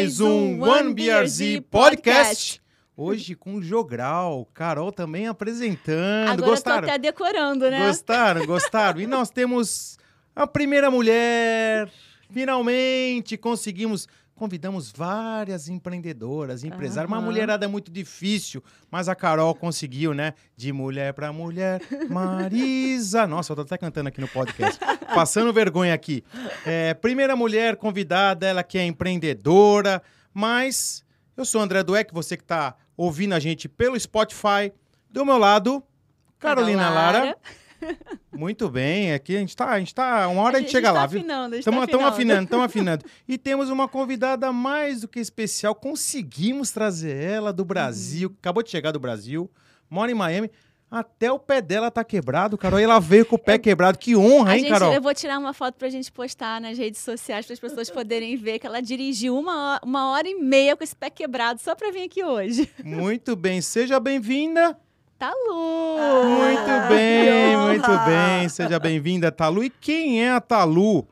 Mais um One BRZ Podcast. Hoje com o Jogral, Carol também apresentando. Agora Gostaram? tô até decorando, né? Gostaram? Gostaram? E nós temos a primeira mulher. Finalmente conseguimos. Convidamos várias empreendedoras, empresárias. Uma Aham. mulherada muito difícil, mas a Carol conseguiu, né? De mulher para mulher. Marisa. Nossa, eu tô até cantando aqui no podcast. Passando vergonha aqui. É, primeira mulher convidada, ela que é empreendedora, mas eu sou o André Dueck, você que tá ouvindo a gente pelo Spotify. Do meu lado, Carolina Lara. Muito bem, aqui a gente tá, a gente tá, uma hora a gente, chega tá lá, viu? Afinando, a gente Estamos tá afinando. estamos afinando. E temos uma convidada mais do que especial. Conseguimos trazer ela do Brasil. Uhum. Acabou de chegar do Brasil. Mora em Miami. Até o pé dela tá quebrado, Carol. E ela veio com o pé quebrado. Que honra, A hein, gente, Carol? eu vou tirar uma foto pra gente postar nas redes sociais para as pessoas poderem ver que ela dirigiu uma, ho- uma hora e meia com esse pé quebrado só pra vir aqui hoje. Muito bem. Seja bem-vinda. Tá Lu! Muito bem, muito bem. Seja bem-vinda, Talu. E quem é a Talu?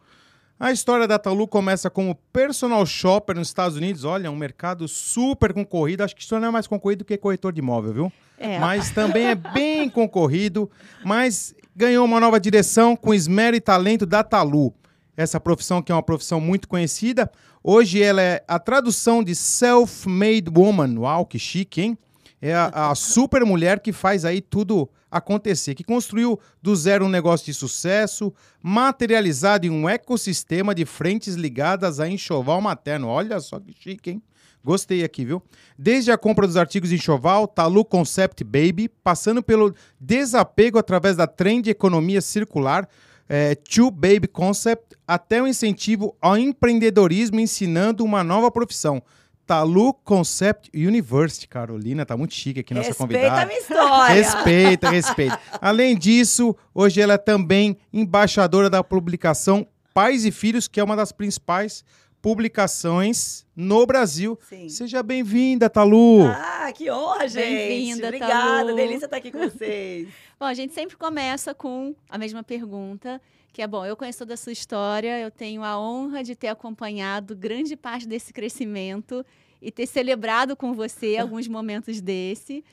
A história da Talu começa como personal shopper nos Estados Unidos. Olha, um mercado super concorrido. Acho que isso não é mais concorrido do que corretor de imóvel, viu? É, Mas também é bem concorrido. Mas ganhou uma nova direção com esmero e talento da Talu. Essa profissão que é uma profissão muito conhecida. Hoje ela é a tradução de self-made woman. Uau, que chique, hein? É a, a super mulher que faz aí tudo acontecer, que construiu do zero um negócio de sucesso, materializado em um ecossistema de frentes ligadas a enxoval materno. Olha só que chique, hein? Gostei aqui, viu? Desde a compra dos artigos de enxoval, Talu Concept Baby, passando pelo desapego através da trend economia circular, é, Baby Concept, até o incentivo ao empreendedorismo ensinando uma nova profissão. Talu Concept University, Carolina, tá muito chique aqui nossa Respeita convidada. a minha história. Respeita, respeita. Além disso, hoje ela é também embaixadora da publicação Pais e Filhos, que é uma das principais publicações no Brasil. Sim. Seja bem-vinda, Talu. Ah, que honra, gente. Bem-vinda, Obrigada, Talu. delícia estar aqui com vocês. Bom, a gente sempre começa com a mesma pergunta, que é bom, eu conheço toda a sua história, eu tenho a honra de ter acompanhado grande parte desse crescimento e ter celebrado com você alguns momentos desse.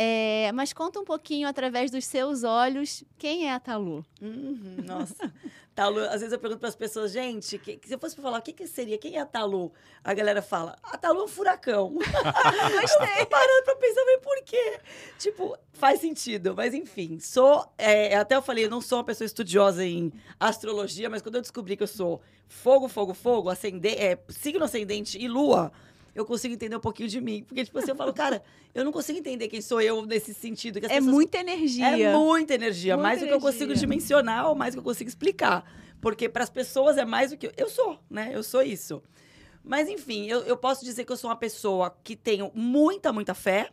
É, mas conta um pouquinho, através dos seus olhos, quem é a Talu? Uhum, nossa. Talu, às vezes eu pergunto para as pessoas, gente, que, se eu fosse pra falar o que, que seria, quem é a Talu? A galera fala, a Talu é um furacão. Gostei. parando para pensar, mas por quê? Tipo, faz sentido, mas enfim, sou, é, até eu falei, eu não sou uma pessoa estudiosa em astrologia, mas quando eu descobri que eu sou fogo, fogo, fogo, ascende, é, signo ascendente e lua, eu consigo entender um pouquinho de mim. Porque, tipo assim, eu falo, cara, eu não consigo entender quem sou eu nesse sentido. É pessoas muita energia. é muita energia, Muita mais do que eu consigo energia. dimensionar ou mais do que eu consigo explicar. Porque para as pessoas é mais do que eu, eu sou, né? Eu sou isso. Mas enfim, eu, eu posso dizer que eu sou uma pessoa que tenho muita, muita fé,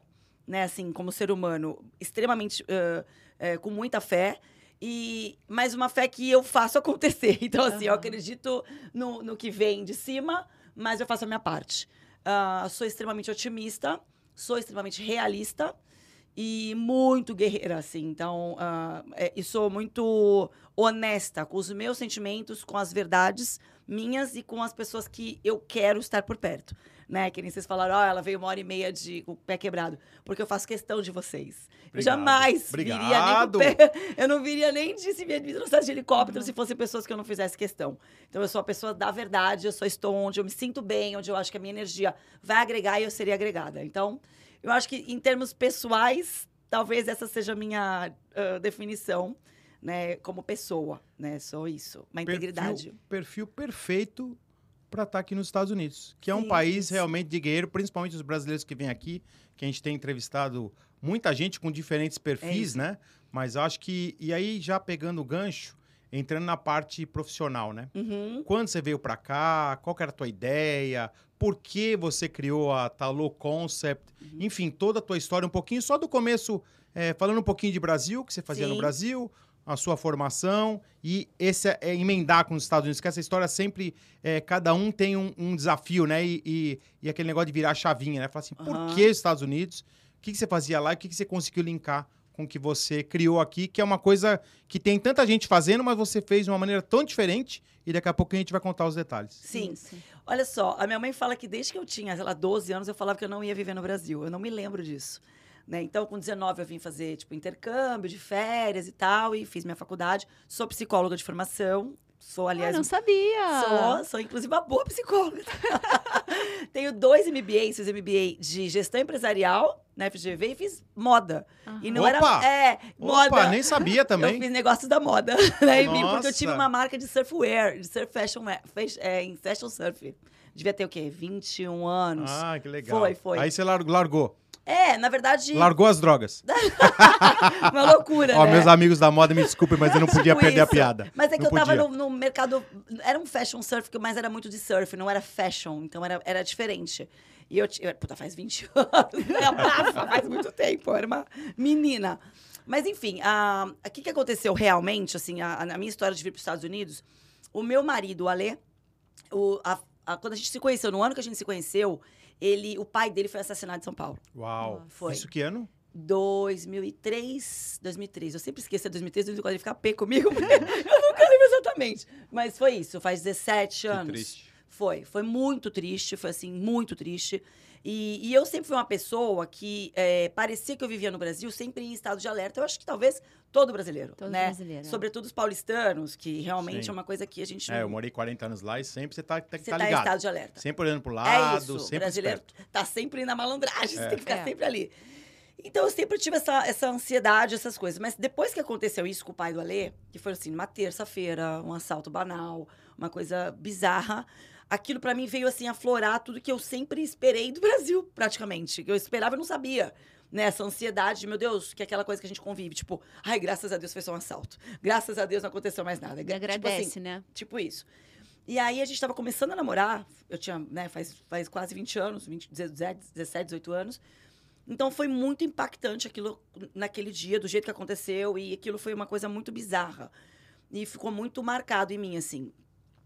né? Assim, como ser humano, extremamente ãh, eh, com muita fé. E, mas uma fé que eu faço acontecer. Então, assim, eu Aham. acredito no, no que vem de cima, mas eu faço a minha parte. Ah, sou extremamente otimista, sou extremamente realista e muito guerreira, assim. Então, ah, é, e sou muito honesta com os meus sentimentos, com as verdades minhas e com as pessoas que eu quero estar por perto. Né? Que nem vocês falaram, ó, ela veio uma hora e meia de, o pé quebrado. Porque eu faço questão de vocês. Eu Obrigado. jamais viria nem com Obrigado. o pé. Eu não viria nem de se me trouxesse de helicóptero se fossem pessoas que eu não fizesse questão. Então, eu sou a pessoa da verdade, eu só estou onde eu me sinto bem, onde eu acho que a minha energia vai agregar e eu seria agregada. Então, eu acho que em termos pessoais, talvez essa seja a minha ah, definição, né, como pessoa, né? Só isso, uma integridade. Perfil, perfil perfeito para estar aqui nos Estados Unidos, que é um Sim, país isso. realmente de guerreiro, principalmente os brasileiros que vêm aqui, que a gente tem entrevistado muita gente com diferentes perfis, isso. né? Mas acho que e aí já pegando o gancho, entrando na parte profissional, né? Uhum. Quando você veio para cá, qual era a tua ideia? Por que você criou a Talô Concept? Uhum. Enfim, toda a tua história, um pouquinho só do começo, é, falando um pouquinho de Brasil, que você fazia no Sim. Brasil, a sua formação e esse é, é emendar com os Estados Unidos, que essa história sempre, é, cada um tem um, um desafio, né? E, e- e aquele negócio de virar a chavinha, né? Falar assim, por Aham. que Estados Unidos? O que, que você fazia lá e o que, que você conseguiu linkar com o que você criou aqui, que é uma coisa que tem tanta gente fazendo, mas você fez de uma maneira tão diferente e daqui a pouco a gente vai contar os detalhes. Sim. Isso. Olha só, a minha mãe fala que desde que eu tinha, sei lá, 12 anos, eu falava que eu não ia viver no Brasil. Eu não me lembro disso. Né? Então, com 19, eu vim fazer, tipo, intercâmbio de férias e tal, e fiz minha faculdade. Sou psicóloga de formação. Sou, Ah, aliás, não sabia. Sou, sou inclusive uma boa psicóloga. Tenho dois MBAs, fiz MBA de gestão empresarial na FGV e fiz moda. E não Opa! era. É, Opa, moda. nem sabia também. Eu fiz negócios da moda, né? em mim, porque eu tive uma marca de surfwear, de surf fashion, fas- é, em fashion surf. Devia ter o quê? 21 anos. Ah, que legal. Foi, foi. Aí você lar- largou. É, na verdade, Largou as drogas. uma loucura, Ó, né? meus amigos da moda, me desculpem, mas eu não podia Tipo perder a isso. piada. Mas é que Não eu tava podia. no, no mercado. Era um fashion surf, mas era muito de surf, não era fashion. Então era, era diferente. E eu, eu. Puta, faz 20 anos. né? Faz muito tempo. Eu era uma menina. Mas, enfim, a- o que, que aconteceu realmente, assim, a, a- minha história de vir para os Estados Unidos? O meu marido, o Alê, o, a- a- quando a gente se conheceu, no ano que a gente se conheceu, ele, o pai dele foi assassinado em São Paulo. Uau. Foi. Isso que ano? 2003, 2003. Eu sempre esqueço de 2003, 2004, ele fica pé comigo, porque eu nunca lembro exatamente. Mas foi isso, faz 17 Que anos. triste. Foi, foi muito triste, foi assim, muito triste. E, e eu sempre fui uma pessoa que é, parecia que eu vivia no Brasil, sempre em estado de alerta. Eu acho que talvez todo brasileiro, Todo né? brasileiro, é. Sobretudo os paulistanos, que realmente Sim. é uma coisa que a gente É, eu não... morei 40 anos lá e sempre você tá, tá, Você tá tá em ligado. estado de alerta. Sempre olhando pro É lado, isso, o sempre brasileiro esperto. tá sempre na malandragem, você tem que ficar É. sempre ali. Então eu sempre tive essa, essa ansiedade, essas coisas. Mas depois que aconteceu isso com o pai do Alê, que foi assim, numa terça-feira, um assalto banal, uma coisa bizarra, aquilo pra mim veio assim aflorar tudo que eu sempre esperei do Brasil, praticamente. Que eu esperava e não sabia. Né, essa ansiedade de, meu Deus, que é aquela coisa que a gente convive. Tipo, ai, graças a Deus foi só um assalto. Graças a Deus não aconteceu mais nada. Tipo assim, agradece, né? Tipo isso. E aí a gente tava começando a namorar, eu tinha, né, faz, faz quase 20 anos, 20, 17, 17, 18 anos. Então foi muito impactante aquilo naquele dia, do jeito que aconteceu, e aquilo foi uma coisa muito bizarra. E ficou muito marcado em mim, assim,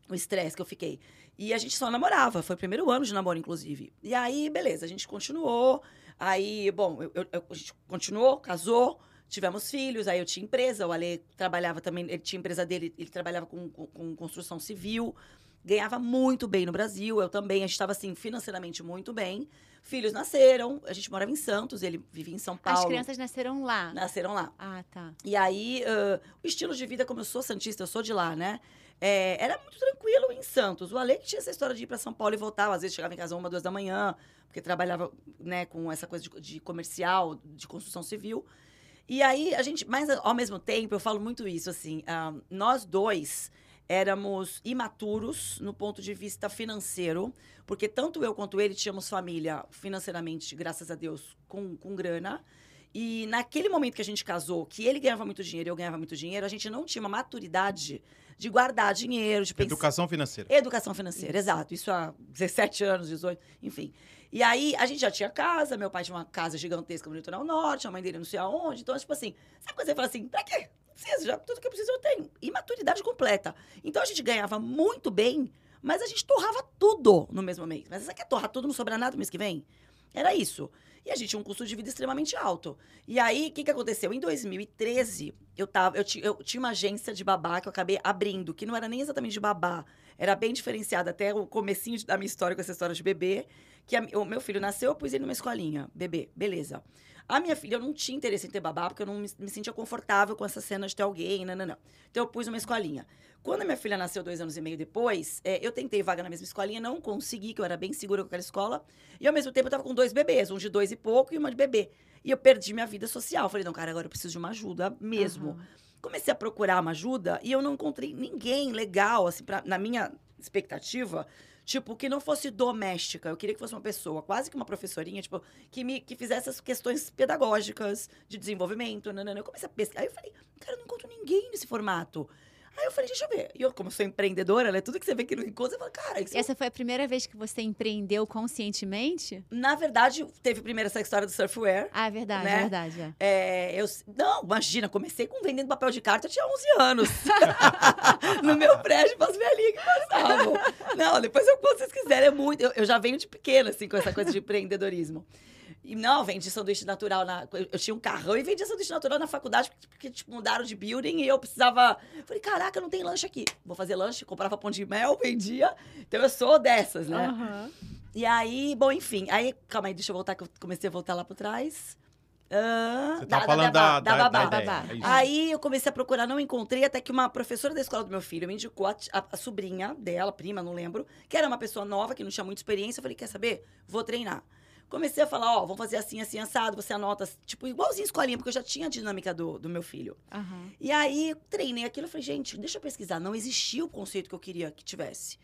o estresse que eu fiquei. E a gente só namorava, foi o primeiro ano de namoro, inclusive. E aí, beleza, a gente continuou. Aí, bom, eu, eu- a gente continuou, casou, tivemos filhos, aí eu tinha empresa, o Ale trabalhava também, ele tinha empresa dele, ele trabalhava com, com, com construção civil, ganhava muito bem no Brasil, eu também, a gente estava assim, financeiramente muito bem. Filhos nasceram, a gente morava em Santos, ele vivia em São Paulo. As crianças nasceram lá. Nasceram lá. Ah, tá. E aí, ãh, o estilo de vida, como eu sou santista, eu sou de lá, né? É, era muito tranquilo em Santos. O Ale que tinha essa história de ir para São Paulo e voltar, às vezes chegava em casa uma, duas da manhã, porque trabalhava né, com essa coisa de, de comercial, de construção civil. E aí, a gente, mas ao mesmo tempo, eu falo muito isso, assim, ah, nós dois éramos imaturos no ponto de vista financeiro, porque tanto eu quanto ele tínhamos família financeiramente, graças a Deus, com, com grana. E naquele momento que a gente casou, que ele ganhava muito dinheiro e eu ganhava muito dinheiro, a gente não tinha uma maturidade de guardar dinheiro, de pensar. Educação financeira. Educação financeira, exato. Isso há 17 anos, 18, enfim. E aí, a gente já tinha casa, meu pai tinha uma casa gigantesca no litoral norte, a mãe dele não sei aonde. Então, tipo assim, sabe quando você fala assim, pra quê? Não preciso, já, tudo que eu preciso eu tenho. Imaturidade completa. Então, a gente ganhava muito bem, mas a gente torrava tudo no mesmo mês. Mas você quer torrar tudo, não sobra nada no mês que vem? Era isso. A gente tinha um custo de vida extremamente alto. E aí, o que, que aconteceu? Em 2013, eu, tava, eu, eu tinha uma agência de babá que eu acabei abrindo, que não era nem exatamente de babá, era bem diferenciada. Até o comecinho da minha história com essa história de bebê, que a- o meu filho nasceu, eu pus ele numa escolinha, bebê, beleza. A minha filha, eu não tinha interesse em ter babá, porque eu não me, me sentia confortável com essa cena de ter alguém, não, não, não. Então, eu pus uma escolinha. Quando a minha filha nasceu dois anos e meio depois, é, eu tentei vaga na mesma escolinha, não consegui, que eu era bem segura com aquela escola. E ao mesmo tempo eu tava com dois bebês, um de dois e pouco e uma de bebê. E eu perdi minha vida social. Falei, não, cara, agora eu preciso de uma ajuda mesmo. Aham. Comecei a procurar uma ajuda e eu não encontrei ninguém legal, assim, pra, na minha expectativa, tipo, que não fosse doméstica. Eu queria que fosse uma pessoa, quase que uma professorinha, tipo, que me que fizesse as questões pedagógicas de desenvolvimento. Nanana. Eu comecei a pesquisar. Aí eu falei, cara, eu não encontro ninguém nesse formato. Aí eu falei, deixa eu ver. E eu, como sou empreendedora, né? Tudo que você vê que não encontra, você fala, cara, isso Essa foi a primeira vez que você empreendeu conscientemente? Na verdade, teve primeiro essa história do surfwear. Ah, é verdade, Né? é verdade. é. É, eu, não, imagina, comecei com vendendo papel de carta, eu tinha 11 anos. no meu prédio, para as velhinhas que passavam. Não, depois eu se vocês quiserem, é muito. Eu, eu já venho de pequena, assim, com essa coisa de empreendedorismo. E não, vendi sanduíche natural na. Eu, tinha um carrão e vendia sanduíche natural na faculdade, porque, porque, tipo, mudaram de building e eu precisava. Falei, caraca, não tem lanche aqui. Vou fazer lanche, comprava pão de mel, vendia. Então eu sou dessas, né? Aham. E aí, bom, enfim. Aí, calma aí, deixa eu voltar, que eu comecei a voltar lá por trás. Ah, Você tá falando da, da, babá. da ideia. babá. É isso. Aí eu comecei a procurar, não encontrei, até que uma professora da escola do meu filho me indicou a, a- a sobrinha dela, prima, não lembro, que era uma pessoa nova, que não tinha muita experiência. Eu falei, quer saber? Vou treinar. Comecei a falar, ó, vamos fazer assim, assim, assado, você anota, tipo, igualzinho escolinha, porque eu já tinha a dinâmica do, do meu filho. Aham. E aí, treinei aquilo, eu falei, gente, deixa eu pesquisar. Não existia o conceito que eu queria que tivesse.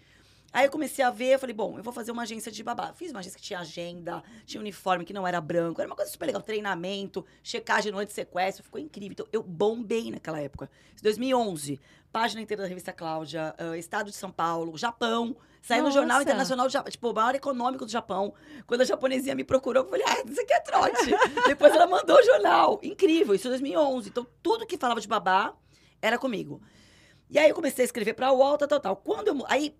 Aí eu comecei a ver, eu falei, bom, eu vou fazer uma agência de babá. Fiz uma agência que tinha agenda, tinha uniforme que não era branco, era uma coisa super legal, treinamento, checagem no anti-sequestro, ficou incrível. Então, eu bombei naquela época. Em 2011, página inteira da revista Cláudia, ah, Estado de São Paulo, Japão, saí no. Jornal Internacional, tipo, o maior econômico do Japão. Quando a japonesinha me procurou, eu falei, ah, isso aqui é trote. Depois ela mandou o jornal. Incrível, isso em 2011. Então, tudo que falava de babá era comigo. E aí eu comecei a escrever pra UOL, tal, tal, tal. Quando eu... Aí,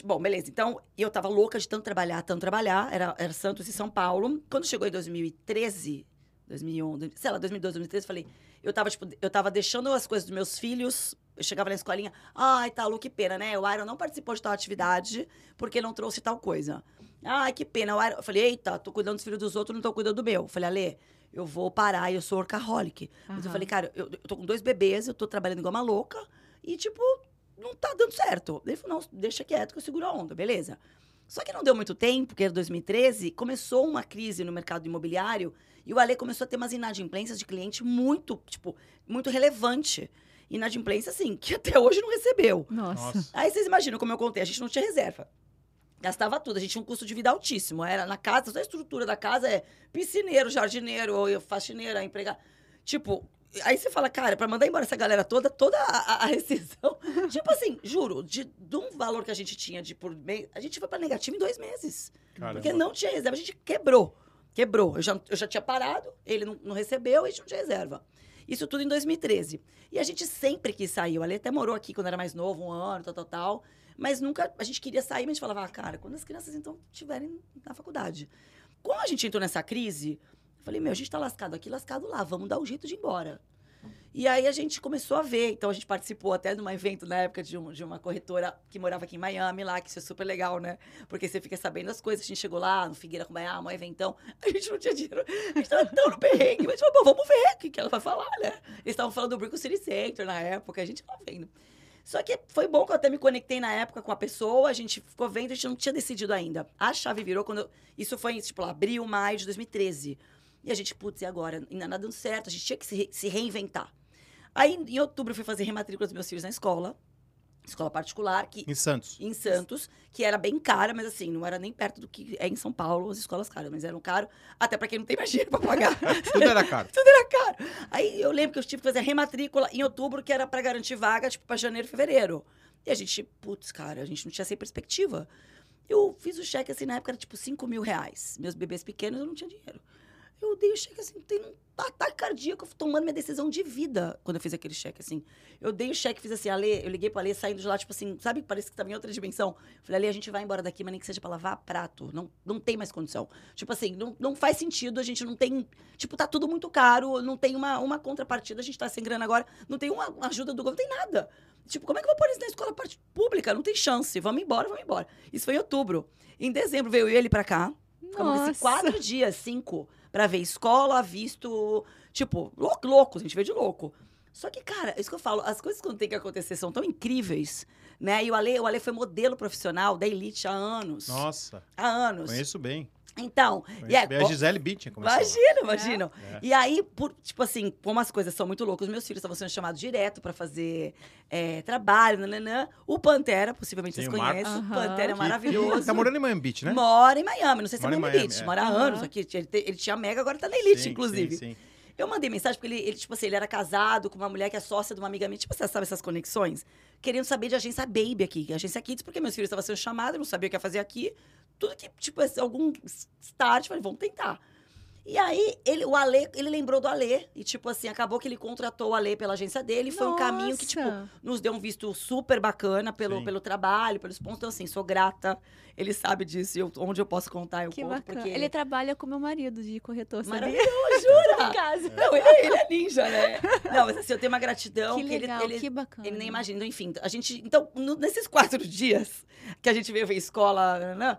bom, beleza. Então, eu tava louca de tanto trabalhar, tanto trabalhar. Era, era Santos e São Paulo. Quando chegou em 2013, 2011, sei lá, 2012, 2013, eu falei... Eu tava, tipo, eu tava deixando as coisas dos meus filhos. Eu chegava na escolinha, ai, tá, Lu, que pena, né? O Iron não participou de tal atividade porque não trouxe tal coisa. Ai, que pena. O Iron... Eu falei, eita, tô cuidando dos filhos dos outros, não tô cuidando do meu. Eu falei, Ale, eu vou parar, eu sou workaholic. Mas eu falei, cara, eu, eu tô com dois bebês, eu tô trabalhando igual uma louca e, tipo, não tá dando certo. Ele falou, não, deixa quieto que eu seguro a onda, beleza. Só que não deu muito tempo, porque era 2013, começou uma crise no mercado imobiliário e o Ale começou a ter umas inadimplências de cliente muito, tipo, muito relevante. Inadimplência, assim, que até hoje não recebeu. Nossa. Aí vocês imaginam como eu contei, a gente não tinha reserva. Gastava tudo, a gente tinha um custo de vida altíssimo. Era na casa, toda a estrutura da casa é piscineiro, jardineiro, ou faxineira, empregado. Tipo, aí você fala, cara, pra mandar embora essa galera toda, toda a, a- rescisão. tipo assim, juro, de, de um valor que a gente tinha de por mês, a gente foi pra negativo em dois meses. Caramba. Porque não tinha reserva, a gente quebrou. Quebrou. Eu já, eu já tinha parado, ele não, não recebeu, a gente não tinha reserva. Isso tudo em 2013. E a gente sempre quis sair. O Ale até morou aqui quando era mais novo, um ano, tal, tal, tal. Mas nunca. A gente queria sair, mas a gente falava, ah, cara, quando as crianças então estiverem na faculdade. Quando a gente entrou nessa crise, falei, meu, a gente tá lascado aqui, lascado lá, vamos dar um jeito de ir embora. E aí a gente começou a ver. Então a gente participou até de um evento na época de, um- de uma corretora que morava aqui em Miami, lá, que isso é super legal, né? Porque você fica sabendo as coisas. A gente chegou lá no Figueira com Miami, um eventão. A gente não tinha dinheiro. A gente tava tão no perrengue. Mas, falou, bom, vamos ver o que, que ela vai falar, né? Eles estavam falando do Brickell City Center na época. A gente tava vendo. Só que foi bom que eu até me conectei na época com a pessoa, a gente ficou vendo, a gente não tinha decidido ainda. A chave virou quando. eu- isso foi, tipo, abril, maio de 2013. E a gente, putz, e agora? Ainda nada dando certo, a gente tinha que se, re- se reinventar. Aí, em outubro, eu fui fazer rematrícula dos meus filhos na escola, escola particular, que Em Santos. em Santos, que era bem cara, mas assim, não era nem perto do que é em São Paulo, as escolas caras, mas eram caro, até pra quem não tem mais dinheiro pra pagar. Tudo era caro. Tudo era caro. Aí eu lembro que eu tive que fazer a rematrícula em outubro, que era pra garantir vaga, tipo, pra janeiro, fevereiro. E a gente, putz, cara, a gente não tinha sem perspectiva. Eu fiz o cheque, assim, na época era tipo 5 mil reais. Meus bebês pequenos, eu não tinha dinheiro. Eu dei o cheque, assim, tem um ataque cardíaco, tomando minha decisão de vida quando eu fiz aquele cheque, assim. Eu dei o cheque, fiz assim, Ale, eu liguei pra Ale, saindo de lá, tipo assim, sabe, parece que tava em outra dimensão. Falei, Ale, a gente vai embora daqui, mas nem que seja pra lavar prato. Não, não tem mais condição. Tipo assim, não, não faz sentido, a gente não tem. Tipo, tá tudo muito caro, não tem uma, uma contrapartida, a gente tá sem grana agora, não tem uma ajuda do governo, não tem nada. Tipo, como é que eu vou pôr isso na escola pública? Não tem chance. Vamos embora, vamos embora. Isso foi em outubro. Em dezembro veio ele pra cá. Ficamos assim, quatro dias, cinco, pra ver escola, visto. Tipo, louco, louco, a gente veio de louco. Só que, cara, é isso que eu falo, as coisas quando tem que acontecer são tão incríveis, né? E o Ale, o Ale foi modelo profissional da Elite há anos. Nossa, Há anos. conheço bem. Então, e é. A Gisele Bündchen começou. lá. Imagina, imagina. É. E aí, por, tipo assim, como as coisas são muito loucas, meus filhos estavam sendo chamados direto pra fazer é, trabalho, nananã. O Pantera, possivelmente Sim, vocês conhecem. O. Pantera é maravilhoso. que Tá morando em Miami Beach, né? Mora em Miami, não sei se Mora é Miami Miami, Beach. é. Mora há anos aqui. Ele, te- ele tinha mega, agora tá na Elite, Sim, inclusive. Sim, sim. Eu mandei mensagem porque ele, ele, tipo assim, ele era casado com uma mulher que é sócia de uma amiga minha. Tipo, você sabe essas conexões? Querendo saber de agência Baby aqui, agência Kids, porque meus filhos estavam sendo chamados, eu não sabia o que ia fazer aqui. Tudo que, tipo, esse- algum start, falei, vamos tentar. E aí, ele, o Ale, ele lembrou do Ale. E, tipo assim, acabou que ele contratou o Ale pela agência dele. Foi um caminho que, tipo, nos deu um visto super bacana pelo, Sim. pelo trabalho, pelos pontos. Então, assim, sou grata. Ele sabe disso. e eu- onde eu posso contar, eu Que conto. bacana. Porque Ele trabalha com meu marido de corretor, sabia? Jura? Casa. Não, ele, ele é ninja, né? Não, mas assim, eu tenho uma gratidão Que que ele- legal, ele, que bacana. ele nem imagina. Então, Enfim, a gente. Então, no- nesses quatro dias que a gente veio ver escola, né,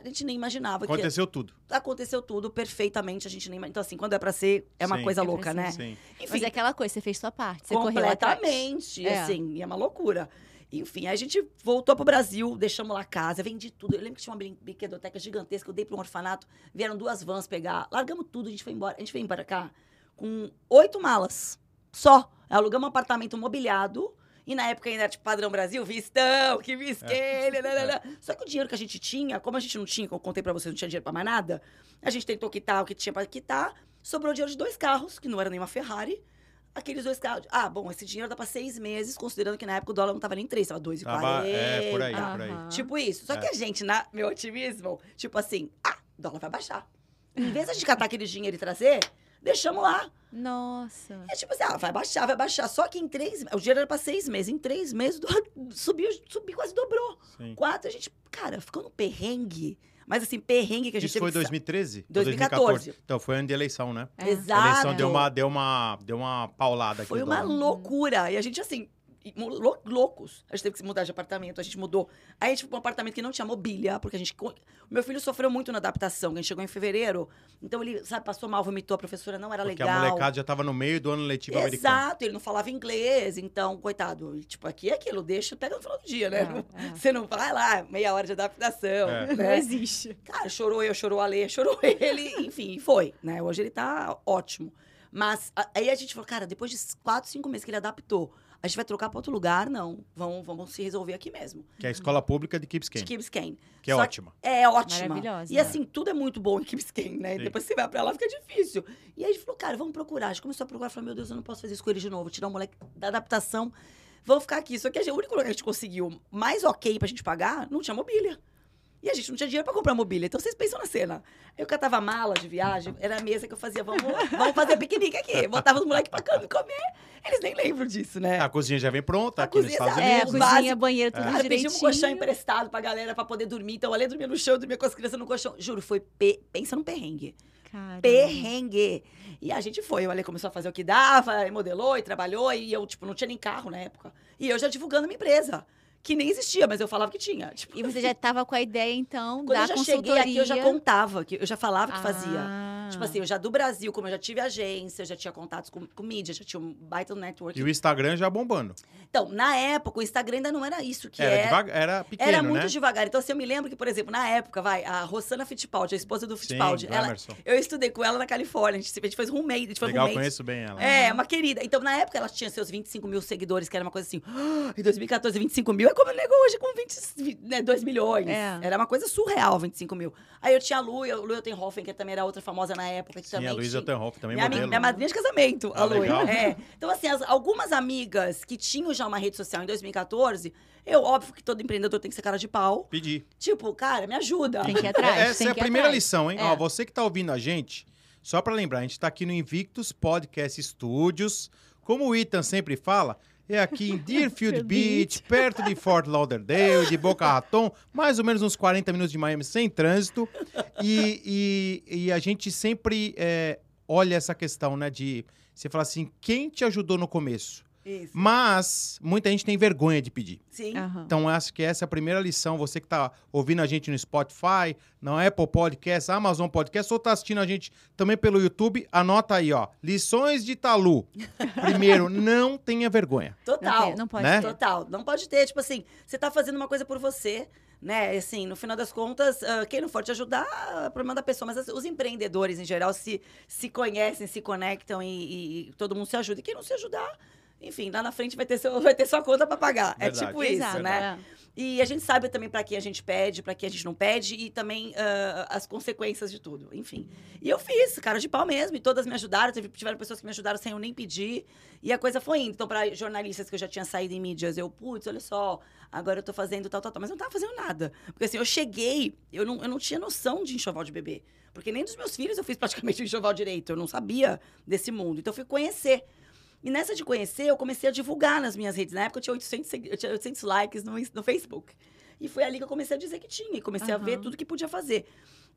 a gente nem imaginava que Aconteceu tudo. aconteceu tudo perfeitamente. A gente nem. Então, assim, quando é pra ser, é uma Sim. coisa É louca, né? Sim. Enfim, Mas é aquela coisa, você fez sua parte, você correu atrás. completamente. É. Assim, e é uma loucura. Enfim, aí a gente voltou pro Brasil, deixamos lá a casa, vendi tudo. Eu lembro que tinha uma brin- brinquedoteca gigantesca, eu dei para um orfanato, vieram duas vans pegar, largamos tudo, a gente foi embora. A gente veio para cá com oito malas, só. Alugamos um apartamento mobiliado, e na época ainda era tipo padrão Brasil, vistão, que visquelha, nananã. Só que o dinheiro que a gente tinha, como a gente não tinha, como eu contei pra vocês, não tinha dinheiro pra mais nada, a gente tentou quitar o que tinha pra quitar, sobrou dinheiro de dois carros, que não era nenhuma Ferrari, aqueles dois carros. Ah, bom, esse dinheiro dá pra seis meses, considerando que na época o dólar não tava nem três, tava dois e quarenta. é, por aí, por aí. Tipo isso. Só É. que a gente, na meu otimismo, tipo assim, ah, o dólar vai baixar. Em vez de a gente catar aquele dinheiro e trazer, deixamos lá. Nossa. É tipo assim, ah, vai baixar, vai baixar. Só que em três o dinheiro era pra seis meses. Em três meses, o dólar subiu, subiu, quase dobrou. Sim. Quatro, a gente, cara, ficou no perrengue. Mas assim, perrengue que a gente Isso foi teve que sa- 2013? Ou 2014. Então foi ano de eleição, né? É. A Exato. eleição deu uma, deu uma, deu uma paulada aqui. Foi uma loucura. E a gente, assim, lou- loucos. A gente teve que se mudar de apartamento, a gente mudou. Aí a gente foi pra um apartamento que não tinha mobília, porque a gente. meu filho sofreu muito na adaptação, que a gente chegou em fevereiro. Então ele, sabe, passou mal, vomitou, a professora não era Porque legal. a molecada já tava no meio do ano letivo americano. Exato, ele não falava inglês, então, coitado, tipo, aqui é aquilo, deixa, pega no final do dia, né? É, Não- é. Você não vai lá, meia hora de adaptação, É. Não né? existe. Cara, chorou eu, chorou a Lê, chorou ele, enfim, foi, né? Hoje ele tá ótimo. Mas aí a gente falou, cara, depois de quatro, cinco meses que ele adaptou, a gente vai trocar pra outro lugar? Não. Vamos, vamos se resolver aqui mesmo. Que é a escola pública de Biscayne, De que é Só ótima. É ótima. Maravilhosa. E assim, tudo é muito bom em Biscayne, né? Sim. Depois você vai pra lá, fica difícil. E aí a gente falou, cara, vamos procurar. A gente começou a procurar, falou, meu Deus, eu não posso fazer isso com ele de novo. Tirar o moleque da adaptação. Vamos ficar aqui. Só que a gente- o único lugar que a gente conseguiu mais ok pra gente pagar, não tinha mobília. E a gente não tinha dinheiro pra comprar mobília. Então vocês pensam na cena. Eu catava mala de viagem, era a mesa que eu fazia, vamos, vamos fazer piquenique aqui. Botava os moleques pra cama comer. Eles nem lembram disso, né? A cozinha já vem pronta A aqui nos cozinha Estados já- É, a Unidos. os cozinha, básicos. banheiro, tudo Cara, direitinho. pedimos um colchão emprestado pra galera pra poder dormir. Então, ela dormia no chão, eu dormia com as crianças no colchão. Juro, foi pe... pensa num perrengue. Caramba. Perrengue. E a gente foi. O Ale começou a fazer o que dava, e modelou e trabalhou. E eu, tipo, não tinha nem carro na época. E eu já divulgando minha empresa. Que nem existia, mas eu falava que tinha. Tipo, E você já estava com a ideia, então, Quando da eu já consultoria. cheguei aqui, eu já contava, que eu já falava que fazia. Ah. Tipo assim, eu já do Brasil, como eu já tive agência, eu já tinha contatos com, com mídia, já tinha um baita network. E o Instagram já bombando. Então, na época, o Instagram ainda não era isso que Era, é. devagar, era pequeno, Era muito né? devagar. Então, assim, eu me lembro que, por exemplo, na época, vai, a Rossana Fittipaldi, a esposa do Fittipaldi, Sim, ela, Emerson. eu estudei com ela na Califórnia. A gente, a gente fez roommate, a gente foi Legal, roommate. conheço bem ela. É, uma querida. Então, na época, ela tinha seus 25 mil seguidores, que era uma coisa assim. em 2014, 25 mil. É como eu nego hoje com 20, né, 2 milhões. É. Era uma coisa surreal, 25 mil. Aí eu tinha a Lu, a Lu Eutenhofen, que também era outra famosa na época. Que Sim, também a Luísa Tenhoff também minha, modelo. minha madrinha de casamento, Ah, a Lu. É. Então, assim, as- algumas amigas que tinham já uma rede social em 2014, eu, óbvio que todo empreendedor tem que ser cara de pau. Pedi. Tipo, cara, me ajuda. Tem que ir atrás. Essa tem é a primeira atrás. lição, hein? É. Ó, você que tá ouvindo a gente, só pra lembrar, a gente tá aqui no Invictus Podcast Studios. Como o Ethan sempre fala, é aqui em Deerfield Beach, perto de Fort Lauderdale, de Boca Raton, mais ou menos uns 40 minutos de Miami sem trânsito. E, e- e a gente sempre é, olha essa questão, né? De você falar assim, quem te ajudou no começo? Isso. Mas muita gente tem vergonha de pedir. Sim. Aham. Então, eu acho que essa é a primeira lição. Você que está ouvindo a gente no Spotify, no Apple Podcast, Amazon Podcast, ou está assistindo a gente também pelo YouTube, anota aí, ó. Lições de Talu. Primeiro, não tenha vergonha. Não, Total. tem- não pode Né? ter. Total. Não pode ter, tipo assim, você tá fazendo uma coisa por você, né? Assim, no final das contas, ah, quem não for te ajudar, é problema da pessoa. Mas as- os empreendedores, em geral, se, se conhecem, se conectam e, e- e todo mundo se ajuda. E quem não se ajudar, enfim, lá na frente vai ter, seu, vai ter sua conta pra pagar. Verdade. É tipo isso, Exato, né? é. E a gente sabe também para quem a gente pede, para quem a gente não pede e também uh, as consequências de tudo, enfim. E eu fiz, cara de pau mesmo, e todas me ajudaram. Tiveram pessoas que me ajudaram sem eu nem pedir. E a coisa foi indo. Então, para jornalistas que eu já tinha saído em mídias, eu, putz, olha só, agora eu tô fazendo tal, tal, tal. Mas eu não tava fazendo nada. Porque assim, eu cheguei, eu não, eu não tinha noção de enxoval de bebê. Porque nem dos meus filhos eu fiz praticamente o enxoval direito. Eu não sabia desse mundo. Então, eu fui conhecer. E nessa de conhecer, eu comecei a divulgar nas minhas redes. Na época eu tinha 800, eu tinha 800 likes no, no Facebook. E foi ali que eu comecei a dizer que tinha. E comecei uhum. a ver tudo que podia fazer.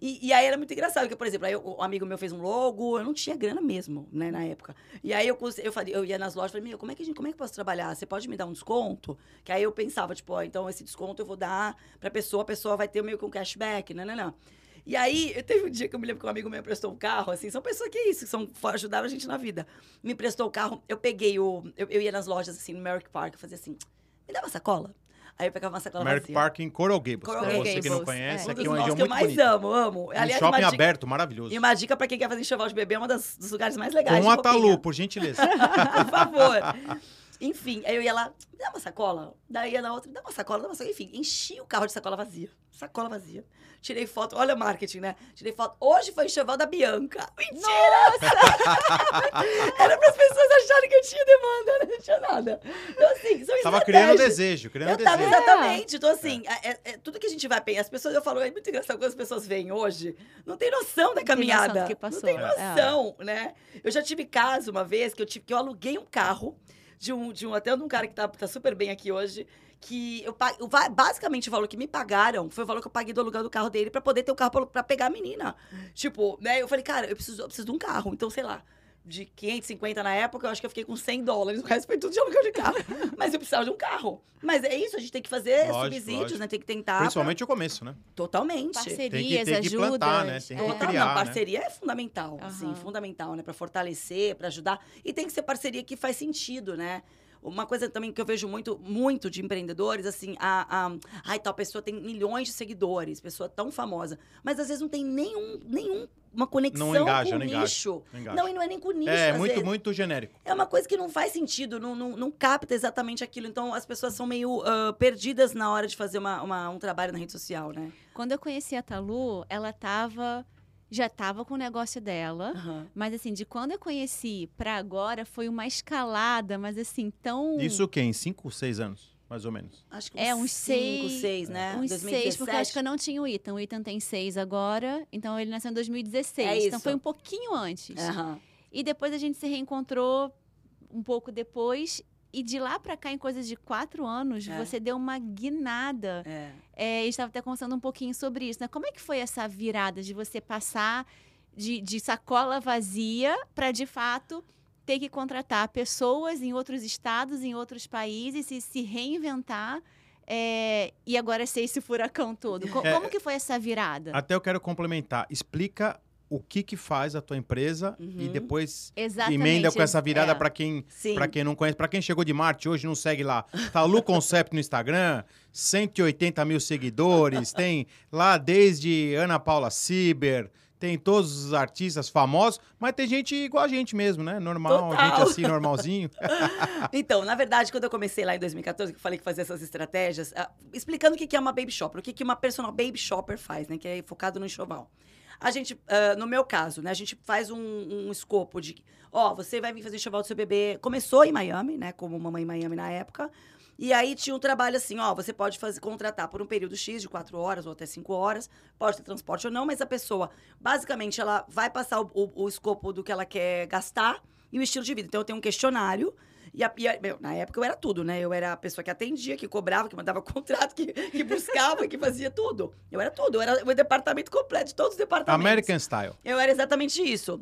E, e, aí era muito engraçado, porque, por exemplo, aí um amigo meu fez um logo, eu não tinha grana mesmo, né, na época. E aí eu, eu, falei, eu ia nas lojas e falei, meu, como é que a gente, como é que eu posso trabalhar? Você pode me dar um desconto? Que aí eu pensava, tipo, ó, então esse desconto eu vou dar pra pessoa, a pessoa vai ter meio que um cashback, não, não, não. E aí, eu teve um dia que eu me lembro que um amigo meu emprestou um carro, assim, são pessoas que é isso, que são, ajudaram a gente na vida. Me emprestou o carro, eu peguei o. Eu, eu ia nas lojas, assim, no Merrick Park, eu fazia assim, me dá uma sacola. Aí eu pegava uma sacola Merrick vazia. Park em Coral Gables. Coral pra Gables. você que não conhece, é. aqui é uma região muito que eu mais bonita. amo, amo. Um Aliás, shopping uma dica, aberto, maravilhoso. E uma dica pra quem quer fazer enxoval de bebê, é das, dos lugares mais legais. Com de a Talu, roupinha. por gentileza. por favor. Enfim, aí eu ia lá, me dá uma sacola. Daí ia na outra, me dá uma sacola, dá uma sacola. Enfim, enchi o carro de sacola vazia. Sacola vazia. Tirei foto, olha o marketing, né? Tirei foto. Hoje foi enxoval da Bianca. Mentira! Era para as pessoas acharem que eu tinha demanda, né? não tinha nada. Então, assim, são Tava criando desejo, criando Eu tava, desejo. exatamente. Então, assim, é, é- é tudo que a gente vai pensar. As pessoas, eu falo, é muito engraçado quando as pessoas veem hoje, não tem noção da tem noção do caminhada. que passou. Não tem É. noção, né? Eu já tive caso uma vez que eu, tive, que eu aluguei um carro de um, de um até de um cara que tá, tá super bem aqui hoje. Que eu, pa- o va- basicamente o valor que me pagaram foi o valor que eu paguei do aluguel do carro dele pra poder ter o carro pra, pra pegar a menina. Tipo, né? Eu falei, cara, eu preciso, eu preciso de um carro. Então, sei lá, de 550 na época, eu acho que eu fiquei com 100 dólares. O resto foi tudo de aluguel de carro. Mas eu precisava de um carro. Mas é isso, a gente tem que fazer Lógico, subsídios, lógico. né? Tem que tentar. Principalmente o começo, né? pra- Totalmente. Parcerias, Tem que- tem que ajudas. plantar, né? Tem que é. Criar, não, né? parceria é fundamental, assim, Aham. fundamental, né? Pra fortalecer, pra ajudar. E tem que ser parceria que faz sentido, né? Uma coisa também que eu vejo muito, muito de empreendedores, assim, a, a ai, tal pessoa tem milhões de seguidores, pessoa tão famosa, mas às vezes não tem nenhum, nenhum uma conexão Não engaja, com o não engaja, nicho. não engaja. Não, e não é nem com o nicho. É, às muito, vezes. muito genérico. É uma coisa que não faz sentido, não, não, não capta exatamente aquilo. Então, as pessoas são meio ah, perdidas na hora de fazer uma, uma- um trabalho na rede social, né? Quando eu conheci a Talu, ela tava. Já tava com o negócio dela. Aham. Mas assim, de quando eu conheci pra agora, foi uma escalada, mas assim, tão. Isso o quê? Em 5, 6 anos, mais ou menos. Acho que É, uns cinco, seis- seis, né? Uns 2017. seis, porque eu acho que eu não tinha o Ethan. O Ethan tem seis agora, então ele nasceu em 2016. É Então isso. foi um pouquinho antes. Aham. E depois a gente se reencontrou um pouco depois. E de lá pra cá, em coisas de quatro anos, É. você deu uma guinada. É. É, e estava até conversando um pouquinho sobre isso, né? Como é que foi essa virada de você passar de, de sacola vazia para, de fato, ter que contratar pessoas em outros estados, em outros países, e se reinventar é, e agora ser esse furacão todo? Co- É, como que foi essa virada? Até eu quero complementar. Explica o que que faz a tua empresa e Uhum. depois Exatamente. emenda com essa virada É. pra quem. Pra quem não conhece, pra quem chegou de Marte hoje não segue lá. Tá Lu Concept no Instagram, 180 mil seguidores, tem lá desde Ana Paula Ciber, tem todos os artistas famosos, mas tem gente igual a gente mesmo, né? Normal, Total. gente assim, normalzinho. Então, na verdade, quando eu comecei lá em 2014, que eu falei que fazia essas estratégias, ah, explicando o que que é uma baby shopper, o que que uma personal baby shopper faz, né? Que é focado no enxoval. A gente, ah, no meu caso, né? A gente faz um, um escopo de, ó, você vai vir fazer enxoval do seu bebê. Começou em Miami, né? Como mamãe em Miami na época. E aí tinha um trabalho assim, ó, você pode fazer, contratar por um período X de quatro horas ou até cinco horas, pode ter transporte ou não, mas a pessoa, basicamente, ela vai passar o, o- o escopo do que ela quer gastar e o estilo de vida. Então, eu tenho um questionário e, a- e a- meu, na época eu era tudo, né? Eu era a pessoa que atendia, que cobrava, que mandava contrato, que, que buscava, que fazia tudo. Eu era tudo, eu era o departamento completo de todos os departamentos. American Style. Eu era exatamente isso.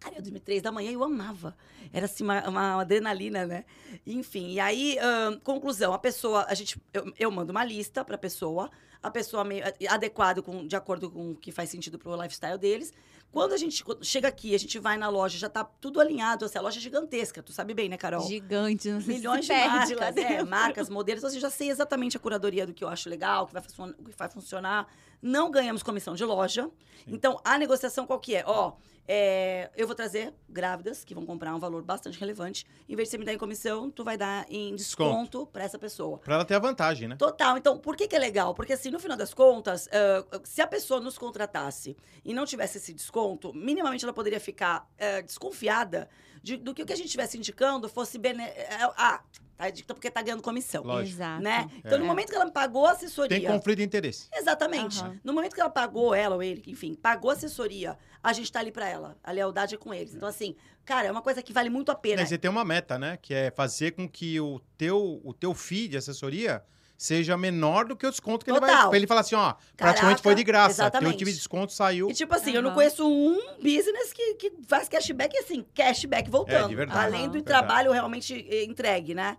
Cara, eu dormi três da manhã e eu amava. Era assim, uma, uma adrenalina, né? Enfim, e aí, conclusão, a pessoa, a gente, eu, eu mando uma lista pra pessoa, a pessoa meio adequado com, de acordo com o que faz sentido pro lifestyle deles. Quando a gente chega aqui, a gente vai na loja, já tá tudo alinhado, assim, a loja é gigantesca, tu sabe bem, né, Carol? Gigante, não sei Milhões se de perde lá marcas, é, marcas, modelos. Então, assim, já sei exatamente a curadoria do que eu acho legal, o que vai, funcionar, o que vai funcionar. Não ganhamos comissão de loja. Então, a negociação qual que é? Ó, é, eu, vou trazer grávidas que vão comprar um valor bastante relevante. Em vez de você me dar em comissão, tu vai dar em desconto para essa pessoa. Pra ela ter a vantagem, né? Total. Então, por que, que é legal? Porque, assim, no final das contas, ah, se a pessoa nos contratasse e não tivesse esse desconto, minimamente ela poderia ficar ah, desconfiada de- do que o que a gente estivesse indicando fosse bene... ah, Ah, tá indicando porque tá ganhando comissão. Lógico. Exato. Né? Então, É. no momento que ela me pagou a assessoria. Tem conflito de interesse. Exatamente. Aham. No momento que ela pagou, ela ou ele, enfim, pagou a assessoria, a gente tá ali pra ela. A lealdade é com eles. Então, assim, cara, é uma coisa que vale muito a pena. Aí você tem uma meta, né? Que é fazer com que o teu, o teu fee de assessoria seja menor do que o desconto que ele vai. Total. Pra ele falar assim, ó, praticamente Caraca, foi de graça. exatamente. Teu time de desconto saiu. E tipo assim, eu não conheço um business que, que faz cashback assim, cashback voltando. É, de verdade. Além Aham. do Verdade. trabalho realmente eh, entregue, né?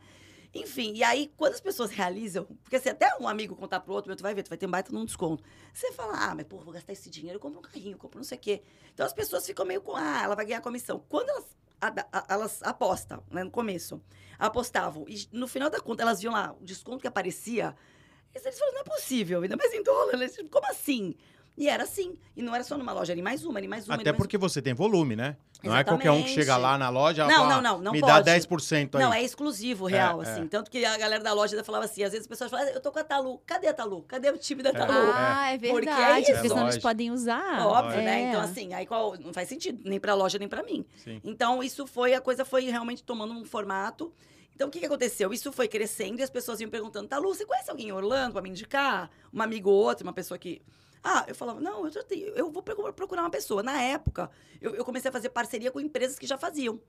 Enfim, e aí, quando as pessoas realizam, porque se até um amigo contar pro outro, meu, tu vai ver, tu vai ter um baita num desconto. Você fala, ah, mas pô, vou gastar esse dinheiro, eu compro um carrinho, eu compro não sei o quê. Então as pessoas ficam meio com, ah, ela vai ganhar comissão. Quando elas, a- a- elas apostam, né, no começo, apostavam, e no final da conta elas viam lá o desconto que aparecia, eles eles falaram, não é possível, ainda mais em dólar, né? como assim? E era assim. E não era só numa loja, era em mais uma, era em mais uma. Até porque você tem volume, né? Não é qualquer um que chega lá na loja Não, fala, não, não, não me pode. dá 10% aí. Não, é exclusivo, real, É, assim. é. Tanto que a galera da loja ainda falava assim, às vezes as pessoas falam, "Ah, eu tô com a Talu, cadê a Talu? Cadê o time da Talu? Ah, é Porque é verdade. Porque, isso. senão eles podem usar. Óbvio, É. né? Então, assim, aí qual. Não faz sentido, nem pra loja, nem pra mim. Sim. Então, isso foi, a coisa foi realmente tomando um formato. Então, o que, que aconteceu? Isso foi crescendo e as pessoas iam perguntando, Talu, você conhece alguém em Orlando pra me indicar? Um amigo ou outro, uma pessoa que. Ah, eu falava, não, eu, já tenho, eu vou procu- procurar uma pessoa. Na época, eu, eu comecei a fazer parceria com empresas que já faziam.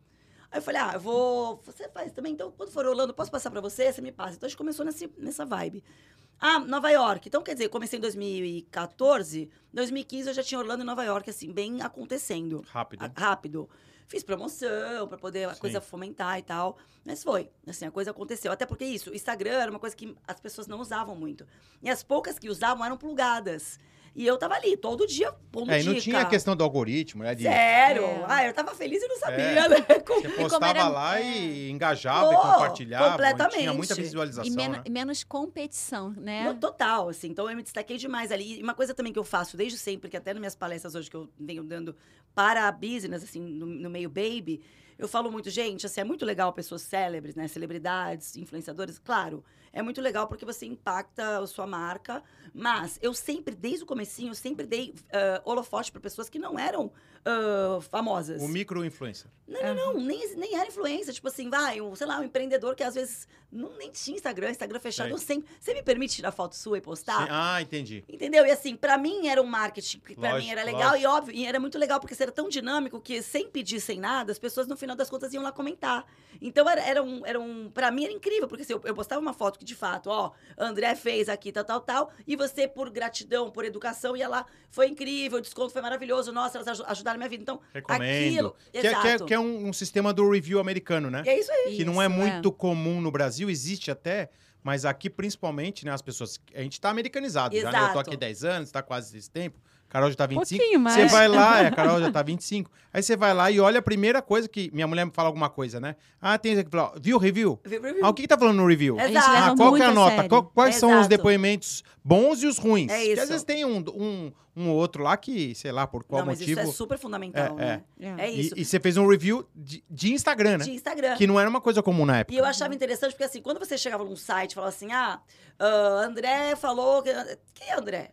Aí eu falei, ah, eu vou. Você faz também? Então, quando for Orlando, posso passar pra você? Você me passa. Então, a gente começou nesse, nessa vibe. Ah, Nova York. Então, quer dizer, comecei em 2014. 2015 eu já tinha Orlando e Nova York, assim, bem acontecendo. Rápido. A- rápido. Fiz promoção pra poder a Sim. coisa fomentar e tal. Mas foi. Assim, a coisa aconteceu. Até porque isso, o Instagram era uma coisa que as pessoas não usavam muito. E as poucas que usavam eram plugadas. E eu tava ali, todo dia, pondo É, e não dica. tinha a questão do algoritmo, né? De, Sério? É. Ah, eu tava feliz e não sabia, É. né? Com- Você postava era- lá é. e engajava e Pô, compartilhava. e Tinha completamente. muita visualização, E men- né? menos competição, né? Não, total, assim. Então eu me destaquei demais ali. E uma coisa também que eu faço desde sempre, que até nas minhas palestras hoje que eu venho dando para a business, assim, no, no meio baby, eu falo muito, gente, assim, é muito legal pessoas célebres, né? Celebridades, influenciadores, claro. É muito legal porque você impacta a sua marca, mas eu sempre, desde o comecinho, eu sempre dei ah, holofote para pessoas que não eram ah, famosas. O micro-influencer. Não, não, não, nem, nem era influência. Tipo assim, vai, um, sei lá, um empreendedor que às vezes não, nem tinha Instagram, Instagram fechado. Eu sempre. Você me permite tirar foto sua e postar? Sim. Ah, entendi. Entendeu? E assim, pra mim era um marketing que pra Lógico, mim era legal lógico. e óbvio, e era muito legal porque você era tão dinâmico que sem pedir, sem nada, as pessoas no final das contas iam lá comentar. Então era, era um, era um, pra mim era incrível, porque assim, eu, eu postava uma foto que de fato, ó, André fez aqui, tal, tal, tal, e você por gratidão, por educação, ia lá, foi incrível, o desconto foi maravilhoso, nossa, elas aju- ajudaram a minha vida. Então, Recomendo. aquilo, Que é, que é- exato. que é um, um sistema do review americano, né? É isso aí. que não é Isso, muito comum no Brasil, existe até, mas aqui principalmente, né, as pessoas, a gente tá americanizado já, né? Eu tô Exato. aqui 10 anos, tá quase esse tempo, Carol já tá 25. Pouquinho Você mais. vai lá, é, a Carol já tá 25. Aí você vai lá e olha a primeira coisa que minha mulher me fala alguma coisa, né? Ah, tem isso aqui, fala, viu o review? Review. Ah, o que, que tá falando no review? Exato. Ah, qual que é a nota? Qual- quais são os Exato. depoimentos bons e os ruins? É Porque isso. às vezes tem um, um, um outro lá que, sei lá, por qual não, mas motivo. isso é super fundamental, É, né? é. É E- isso. E, você fez um review de, de Instagram, né? De Instagram. Que não era uma coisa comum na época. E eu achava interessante porque, assim, quando você chegava num site e falava assim, ah, ah, André falou. Que... Quem é André?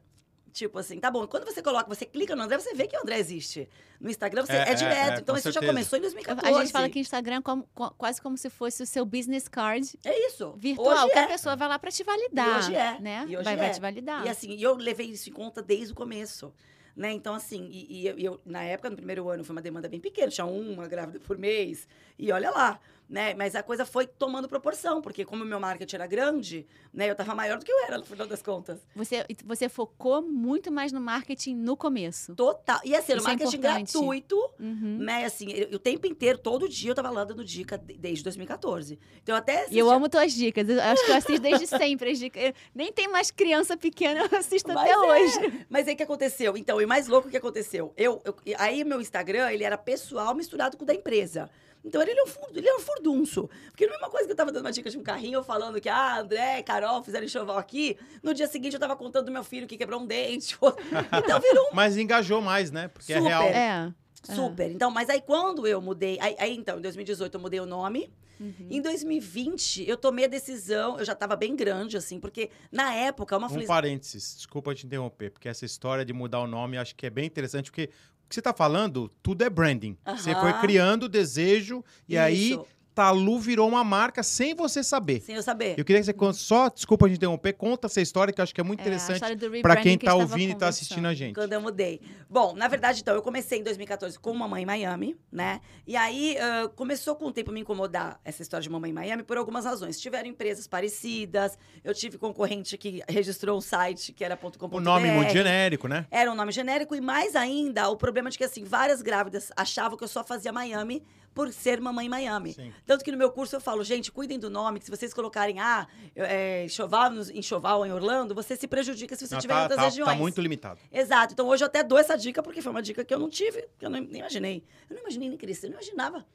Tipo assim, tá bom. Quando você coloca, você clica no André, você vê que o André existe. No Instagram, você, É, é, é, direto. é, então, com isso já certeza. começou em 2014. A gente fala que Instagram é como- co- quase como se fosse o seu business card É isso. virtual, Hoje que é. a pessoa vai lá pra te validar. E hoje é. Né? E hoje vai, vai é. te validar. E assim, eu levei isso em conta desde o começo. Né? Então, assim, e, e eu, e eu, na época, no primeiro ano, foi uma demanda bem pequena, tinha uma grávida por mês, e olha lá, né? Mas a coisa foi tomando proporção, porque como o meu marketing era grande, né? Eu tava maior do que eu era, no final das contas. Você, você focou muito mais no marketing no começo. Total. E assim, Isso é marketing importante. gratuito, Uhum. né? Assim, eu- o tempo inteiro, todo dia, eu tava lá dando dica de- desde 2014. Então, eu até... E eu amo tuas dicas. Eu acho que eu assisto desde sempre as dicas. Eu- Nem tem mais criança pequena, eu assisto Mas até é. hoje. Mas aí o que aconteceu? Então, e mais louco o que aconteceu? Eu, eu- aí meu Instagram, ele era pessoal misturado com o da empresa. Então ele é um, ele é um furdunço. Porque não é uma coisa que eu tava dando uma dica de um carrinho, eu falando que, ah, André, Carol fizeram enxoval aqui. No dia seguinte eu tava contando do meu filho que quebrou um dente. Então virou um Mas engajou mais, né? Porque é Super. real. É. Super. Então, mas aí quando eu mudei. Aí, aí, então, em 2018 eu mudei o nome. Uhum. Em 2020, eu tomei a decisão, eu já estava bem grande, assim, porque na época, uma Um feliz... parênteses, desculpa te interromper, porque essa história de mudar o nome acho que é bem interessante, porque que você está falando, tudo é branding. Você foi criando desejo e aí Isso, Talu virou uma marca sem você saber. sem eu saber. Eu queria que você só, desculpa te interromper, conta essa história que eu acho que é muito É, a interessante para quem que tá a gente tava ouvindo e tá conversando. assistindo a gente. Quando eu mudei. Bom, na verdade, então, eu comecei em 2014 com Mamãe em Miami, né? E aí ah, começou com o tempo me incomodar essa história de Mamãe em Miami por algumas razões. Tiveram empresas parecidas, eu tive concorrente que registrou um site que era .com.br. O nome muito genérico, né? Era um nome genérico e mais ainda o problema de que assim várias grávidas achavam que eu só fazia Miami por ser mamãe em Miami. Sim. Tanto que no meu curso eu falo, gente, cuidem do nome, que se vocês colocarem ah, é, enxoval nos- enxoval em Orlando, você se prejudica se você Não, tiver em tá, outras tá- regiões. tá muito limitado. Exato. Então hoje eu até dou essa dica porque foi uma dica que eu não tive, que eu não, nem imaginei. Eu não imaginei nem crescer, eu não imaginava.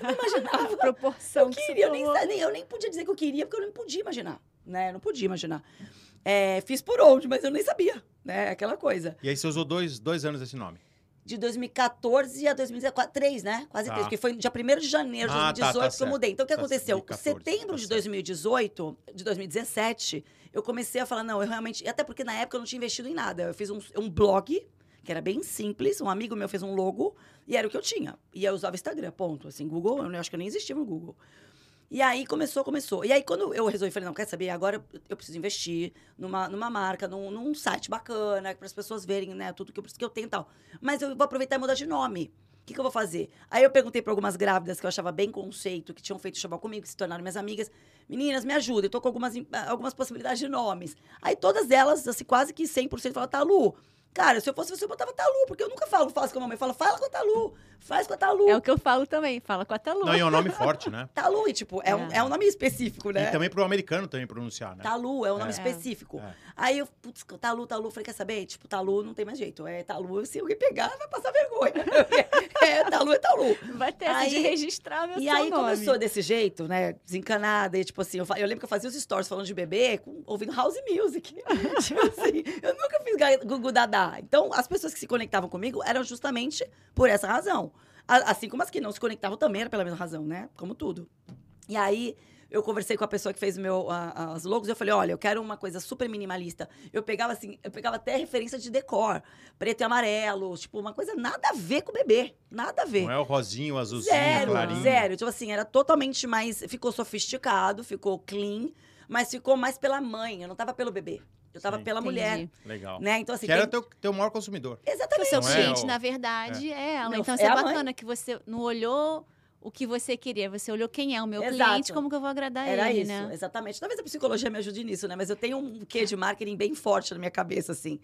Eu não imaginava. proporção Eu que você queria, eu nem, tomou. nem- eu nem podia dizer que eu queria, porque eu não podia imaginar. Né? Eu não podia imaginar. É, fiz por onde, mas eu nem sabia. Né? Aquela coisa. E aí você usou dois, dois anos esse nome. De 2014 a 2014, três, né? Quase Tá. três, porque foi dia 1 de janeiro de Ah, tá, 2018 tá que eu mudei. Então, o que Tá aconteceu? 2014, Setembro tá de certo. 2018, de 2017, eu comecei a falar, não, eu realmente... Até porque na época eu não tinha investido em nada. Eu fiz um, um blog, que era bem simples, um amigo meu fez um logo, e era o que eu tinha. E eu usava Instagram, ponto. Assim, Google, eu acho que eu nem existia no Google. E aí começou, começou. E aí, quando eu resolvi, falei, não, quer saber? Agora eu- preciso investir numa, numa marca, num, num site bacana, para as pessoas verem, né, tudo que eu, que eu tenho e tal. Mas eu vou aproveitar e mudar de nome. O que, que eu vou fazer? Aí eu perguntei para algumas grávidas que eu achava bem conceito, que tinham feito chaval comigo, que se tornaram minhas amigas. Meninas, me ajudem, eu tô com algumas, algumas possibilidades de nomes. Aí todas elas, assim, quase que 100% falaram, tá, Lu, cara, se eu fosse você, eu botava Talu, porque eu nunca falo, faço com a mamãe. Eu falo, fala com a Talu, faz com a Talu. É o que eu falo também. Fala com a Talu. Não, e é um nome forte, né? Talu, e tipo, é, Um, É. é um nome específico, né? E também pro americano também pronunciar, né? Talu é um nome É. específico. É. Aí eu, putz, Talu, Talu, falei, quer saber? Tipo, Talu não tem mais jeito. É Talu, se alguém pegar, vai passar vergonha. é, Talu é Talu. Vai ter essa de Aí- registrar meu E seu aí nome. começou desse jeito, né? Desencanada. E, tipo assim, eu, eu lembro que eu fazia os stories falando de bebê, com- ouvindo house music. tipo assim, eu nunca fiz Gugu Dadá. Então, as pessoas que se conectavam comigo eram justamente por essa razão. Assim como as que não se conectavam também era pela mesma razão, né? Como tudo. E aí, eu conversei com a pessoa que fez o meu, a- as logos e eu falei, olha, eu quero uma coisa super minimalista. Eu pegava assim, eu pegava até referência de decor, preto e amarelo, tipo, uma coisa nada a ver com o bebê. Nada a ver. Não é o rosinho, o azulzinho, Zero, clarinho. zero. Tipo assim, era totalmente mais. Ficou sofisticado, ficou clean, mas ficou mais pela mãe. Eu não tava pelo bebê. Eu tava Sim. pela Entendi. mulher. Legal. Né? Então, assim. Que era tem- teu, teu maior consumidor. O Exatamente. seu Não é cliente, o- na verdade, é, ela. Não, então, é isso é bacana que você não olhou o que você queria, você olhou quem é o meu Exato. cliente, como que eu vou agradar Era ele, isso, né? exatamente. Talvez a psicologia me ajude nisso, né? Mas eu tenho um quê de marketing bem forte na minha cabeça, assim.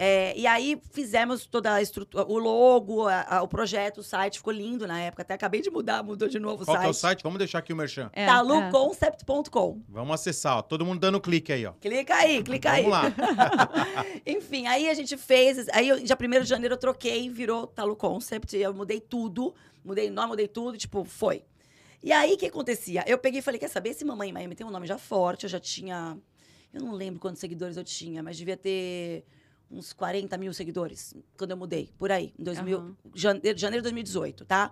É, e aí fizemos toda a estrutura, o logo, a- a- o projeto, o site, ficou lindo na época. Até acabei de mudar, mudou de novo o Qual site. que é o site? Vamos deixar aqui o merchan. É, é. taluconcept.com. Vamos acessar, ó. Todo mundo dando clique aí, ó. Clica aí, clica aí. Vamos lá. Enfim, aí a gente fez. Aí, eu, dia 1 de janeiro, eu troquei, virou Talu Concept. Eu mudei tudo. Mudei nome, mudei tudo. Tipo, foi. E aí, o que acontecia? Eu peguei e falei: quer saber? Esse Mamãe em Miami tem um nome já forte. Eu já tinha. Eu não lembro quantos seguidores eu tinha, mas devia ter uns 40 mil seguidores quando eu mudei, por aí, em 2000, Aham. janeiro, janeiro de 2018, tá?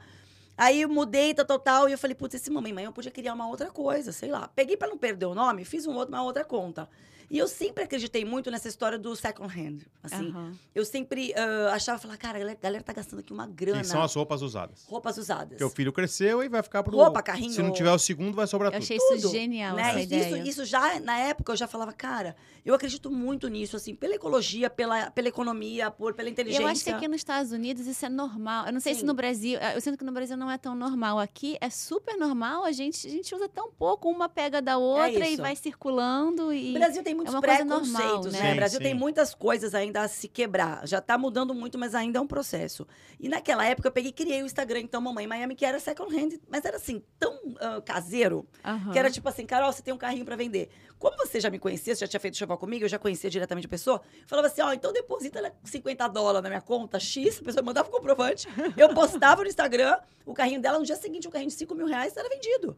Aí eu mudei, tal, tal, tal, e eu falei, putz, esse Mamãe Mãe, eu podia criar uma outra coisa, sei lá. Peguei pra não perder o nome, fiz um outro, uma outra conta. E eu sempre acreditei muito nessa história do second hand, assim. Aham. Eu sempre ah, achava, falar, cara, a galera, a galera tá gastando aqui uma grana. Que são as roupas usadas. Roupas usadas. Porque o filho cresceu e vai ficar pro... Roupa, carrinho. Se não tiver o segundo, vai sobrar Eu tudo. achei Tudo, isso genial, né? essa Isso, ideia. isso, já, na época, eu já falava, cara, eu acredito muito nisso, assim, pela ecologia, pela, pela economia, por, pela inteligência. Eu acho que aqui nos Estados Unidos isso é normal. Eu não sei se Sim. no Brasil. Eu sinto que no Brasil não é tão normal. Aqui é super normal. A gente, a gente usa tão pouco. Uma pega da outra e É isso. vai circulando. E... O Brasil tem muitos coisa preconceitos, normal, né? né? O Brasil Sim, tem muitas coisas ainda a se quebrar. Já tá mudando muito, mas ainda é um processo. E naquela época eu peguei e criei o Instagram, então, Mamãe Miami, que era second hand, mas era assim, tão ah, caseiro, Aham. que era tipo assim, Carol, você tem um carrinho pra vender. Como você já me conhecia, você já tinha feito choval comigo, eu já conhecia diretamente a pessoa, eu falava assim, ó, então deposita lá 50 dólares na minha conta, X, a pessoa mandava o comprovante, eu postava no Instagram, o carrinho dela, no dia seguinte, um carrinho de 5 mil reais era vendido.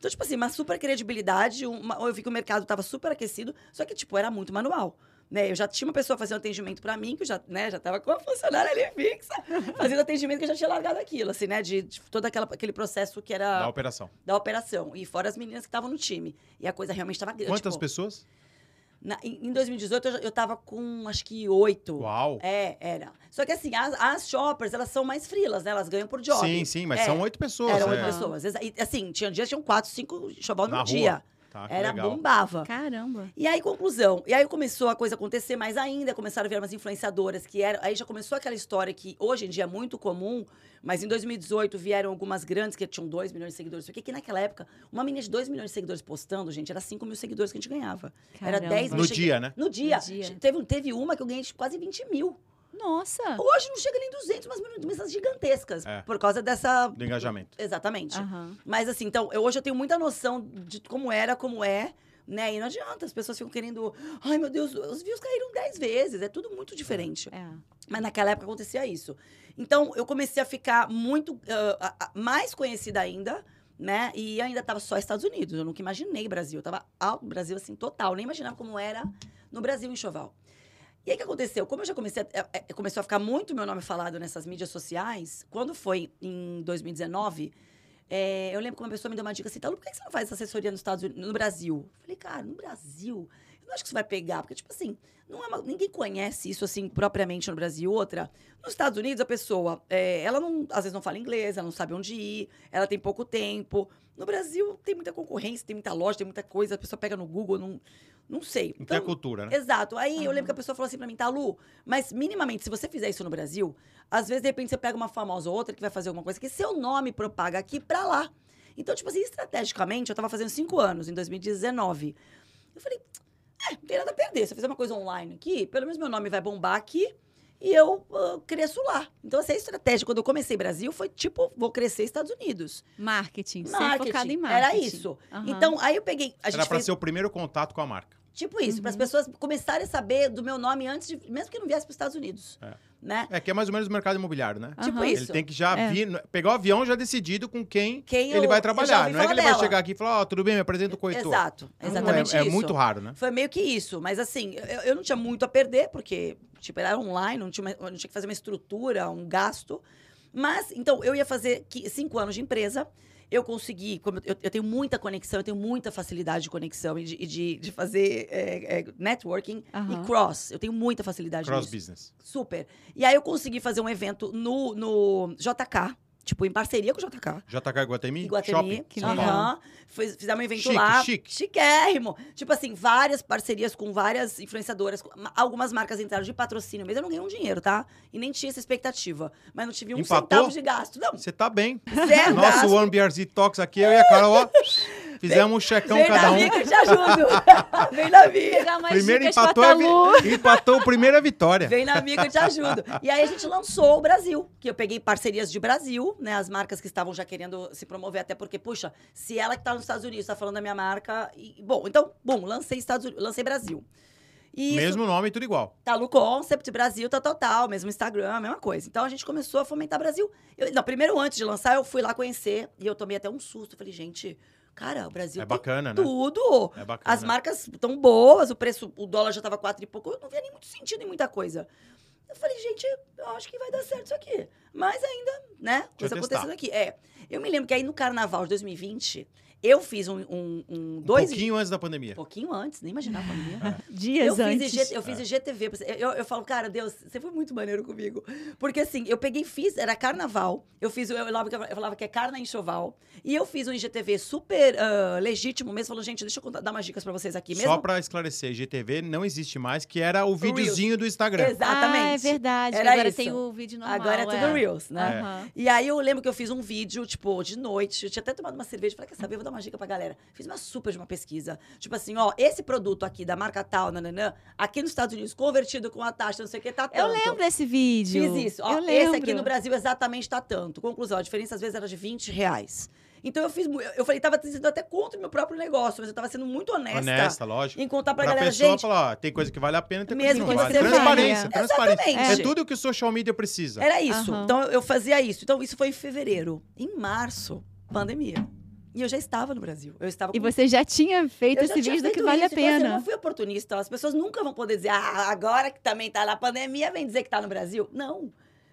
Então, tipo assim, uma super credibilidade, uma- eu vi que o mercado tava super aquecido, só que, tipo, era muito manual. Né? Eu já tinha uma pessoa fazendo atendimento para mim, que eu já, né, já tava com a funcionária ali fixa, fazendo atendimento que eu já tinha largado aquilo, assim, né? De, de todo aquela, aquele processo que era Da operação. da operação. E fora as meninas que estavam no time. E a coisa realmente estava grande. Quantas tipo, pessoas? Na- em em 2018, eu, já- eu tava com acho que oito. Uau! É, era. Só que assim, as, as shoppers, elas são mais frilas, né? Elas ganham por job. Sim, sim, mas É, são oito pessoas. Eram é. oito pessoas. Exa- E, assim, tinha dias tinham quatro, cinco Na no rua. Tá, que Era legal. bombava. Caramba. E aí, conclusão. E aí começou a coisa acontecer mais ainda, começaram a vir umas influenciadoras que eram. Aí já começou aquela história que hoje em dia é muito comum, mas em 2018 vieram algumas grandes que tinham 2 milhões de seguidores. Porque que naquela época, uma menina de 2 milhões de seguidores postando, gente, era 5 mil seguidores que a gente ganhava. Era Caramba. 10 mil. No dia, né? No dia. No dia. Teve, teve uma que eu ganhei quase 20 mil. Nossa. Hoje não chega nem 200, mas mensagens gigantescas. É. Por causa dessa. Do engajamento. Exatamente. Aham. Mas assim, então, eu, hoje eu tenho muita noção de como era, como é, né? E não adianta, as pessoas ficam querendo. Ai, meu Deus, os views caíram 10 vezes. É tudo muito diferente. É. Mas naquela época acontecia isso. Então, eu comecei a ficar muito ah, mais conhecida ainda, né? E ainda estava só Estados Unidos. Eu nunca imaginei Brasil. Eu tava alto Brasil, assim, total. Nem imaginava como era no Brasil, em Choval. E aí, o que aconteceu? Como eu já comecei a, eh, eh, começou a ficar muito meu nome falado nessas mídias sociais, quando foi em 2019, eh, eu lembro que uma pessoa me deu uma dica assim, Talu, por que você não faz assessoria nos Estados Unidos, no Brasil? Eu falei, cara, no Brasil, eu não acho que isso vai pegar, porque, tipo assim, não é uma- ninguém conhece isso, assim, propriamente no Brasil. Outra, nos Estados Unidos, a pessoa, eh, ela não, às vezes não fala inglês, ela não sabe onde ir, ela tem pouco tempo. No Brasil, tem muita concorrência, tem muita loja, tem muita coisa, a pessoa pega no Google, não, não sei. Tem a cultura, né? Exato. Aí eu Aham. lembro que a pessoa falou assim pra mim, tá, Lu, mas minimamente, se você fizer isso no Brasil, às vezes, de repente, você pega uma famosa ou outra que vai fazer alguma coisa que seu nome propaga aqui pra lá. Então, tipo assim, estrategicamente, eu tava fazendo cinco anos, em 2019. Eu falei, é, não tem nada a perder. Se eu fizer uma coisa online aqui, pelo menos meu nome vai bombar aqui e eu ah, cresço lá. Então, essa estratégia, quando eu comecei Brasil, foi tipo, vou crescer Estados Unidos. Marketing. Sempre focado em marketing. Era isso. Aham. Então, aí eu peguei. A gente Era pra fez- ser o primeiro contato com a marca. Tipo isso, para as pessoas começarem a saber do meu nome antes de. Mesmo que não viesse para os Estados Unidos. É. Né? É que é mais ou menos o mercado imobiliário, né? Tipo Aham. isso. Ele tem que já É. vir, pegar o avião já decidido com quem, Quem ele eu- vai trabalhar. Não é que ele vai dela. chegar aqui e falar, ó, tudo bem, me apresenta o coitor. Exato, exatamente é, isso. É muito raro, né? Foi meio que isso. Mas assim, eu, eu não tinha muito a perder, porque, tipo, era online, não tinha, uma- não tinha que fazer uma estrutura, um gasto. Mas, então, eu ia fazer cinco anos de empresa. Eu consegui, como eu, eu tenho muita conexão, eu tenho muita facilidade de conexão e de, e de, de fazer é, é, networking Aham. e cross. Eu tenho muita facilidade Cross nisso. business. Super. E aí eu consegui fazer um evento no, no JK, tipo, em parceria com o JK. JK Iguatemi? Iguatemi. Que legal. Aham. Fiz- Fizemos um evento Chique, lá. chique. Chiquérrimo. Tipo assim, várias parcerias com várias influenciadoras. Algumas marcas entraram de patrocínio mesmo. Eu não ganhei um dinheiro, tá? E nem tinha essa expectativa. Mas não tive um Empatou? centavo de gasto. Não, Você tá bem. zero Nosso. One BRZ Talks aqui, eu e a Carol, ó, fizemos um checão Vem cada na um. minha que eu te ajudo. Vem na minha. Primeiro empatou, a vi- empatou a primeira vitória. Vem na minha que eu te ajudo. E aí a gente lançou o Brasil, que eu peguei parcerias de Brasil, né? As marcas que estavam já querendo se promover, até porque, puxa, se ela que tá nos Estados Unidos tá falando da minha marca. E, bom, então, bom, lancei Estados Unidos, lancei Brasil. Isso Mesmo nome, tudo igual. tá no Concept Brasil, tal, tal, tal, mesmo Instagram, mesma coisa. Então a gente começou a fomentar Brasil. Eu, não, primeiro antes de lançar, eu fui lá conhecer e eu tomei até um susto. Falei, gente, cara, o Brasil É bacana, né? tudo. É bacana. As marcas estão boas, o preço, o dólar já tava quatro e pouco, eu não via nem muito sentido em muita coisa. Eu falei, gente, eu acho que vai dar certo isso aqui. Mas ainda, né? Coisa acontecendo aqui. É. Eu me lembro que aí no carnaval de 2020, eu fiz um, um, um dois. Um pouquinho antes da pandemia. Um pouquino antes, nem imaginava a pandemia. Dias Eu fiz, antes. IG, eu fiz IGTV. Eu, eu falo, cara, Deus, você foi muito maneiro comigo. Porque assim, eu peguei, fiz, era carnaval. Eu fiz, eu falava que, eu falava que é carna enxoval. E eu fiz um IGTV super ah, legítimo mesmo. Falou, gente, deixa eu contar- dar umas dicas pra vocês aqui mesmo. Só pra esclarecer, GTV não existe mais, que era o videozinho do Instagram. Exatamente. Ah, é verdade. Era Agora isso. tem o vídeo normal. Agora é tudo Reels, né? Aham. E aí eu lembro que eu fiz um vídeo, tipo, de noite. Eu tinha até tomado uma cerveja. Falei, quer saber? Vou dar uma dica pra galera. Fiz uma super de uma pesquisa. Tipo assim, ó, esse produto aqui da marca tal, nananã, aqui nos Estados Unidos, convertido com a taxa, não sei o que, tá tanto. Eu lembro desse vídeo. Fiz isso. Ó, eu esse lembro. aqui no Brasil exatamente tá tanto. Conclusão, a diferença às vezes era de 20 reais. Então eu fiz. Eu falei, tava sendo até contra o meu próprio negócio, mas eu tava sendo muito honesta. Honesta, lógico. Em contar pra, Pra galera, pessoa gente. falar, ó, tem coisa que vale a pena, tem Mesmo coisa que não vale. Transparência, faria. transparência. Exatamente. É tudo que o social media precisa. Era isso. Aham. Então eu fazia isso. Então isso foi em fevereiro. Em março, pandemia. E eu já estava no Brasil. Eu estava E com você já tinha feito eu esse vídeo do que vale a isso, então, assim, eu pena. não fui oportunista. As pessoas nunca vão poder dizer, ah, agora que também tá na pandemia, vem dizer que tá no Brasil. Não.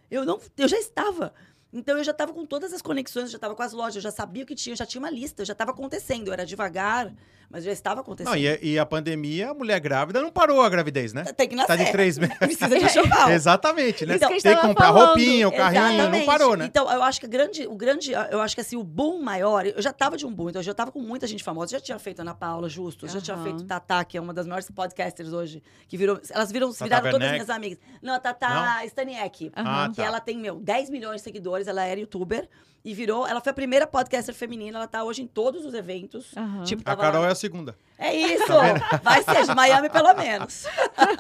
Eu não, eu já estava. Então eu já estava com todas as conexões, eu já estava com as lojas, eu já sabia o que tinha, eu já tinha uma lista, já estava acontecendo. Eu era devagar, mas já estava acontecendo. Não, e, a- e a pandemia, a mulher grávida não parou a gravidez, né? Tem que nascer. Tá de três meses. Precisa de. Exatamente, né? Então, Tem que que estava comprar falando. roupinha, o carrinho, não Exatamente. parou, né? Então, eu acho que grande, o grande, eu acho que assim, o boom maior, eu já tava de um boom, então eu já tava com muita gente famosa, já tinha feito Ana Paula Justo, já tinha feito Tatá, que é uma das maiores podcasters hoje, que virou, elas viram, Tata viraram todas Werneck. minhas amigas. Não, a Tatá Staniek, Ah, que tá. ela tem, meu, 10 milhões de seguidores, ela era youtuber e virou, ela foi a primeira podcaster feminina, ela tá hoje em todos os eventos. Aham. Tipo, A Carol lá- é a segunda. é isso! Tá Vai ser de Miami, pelo menos.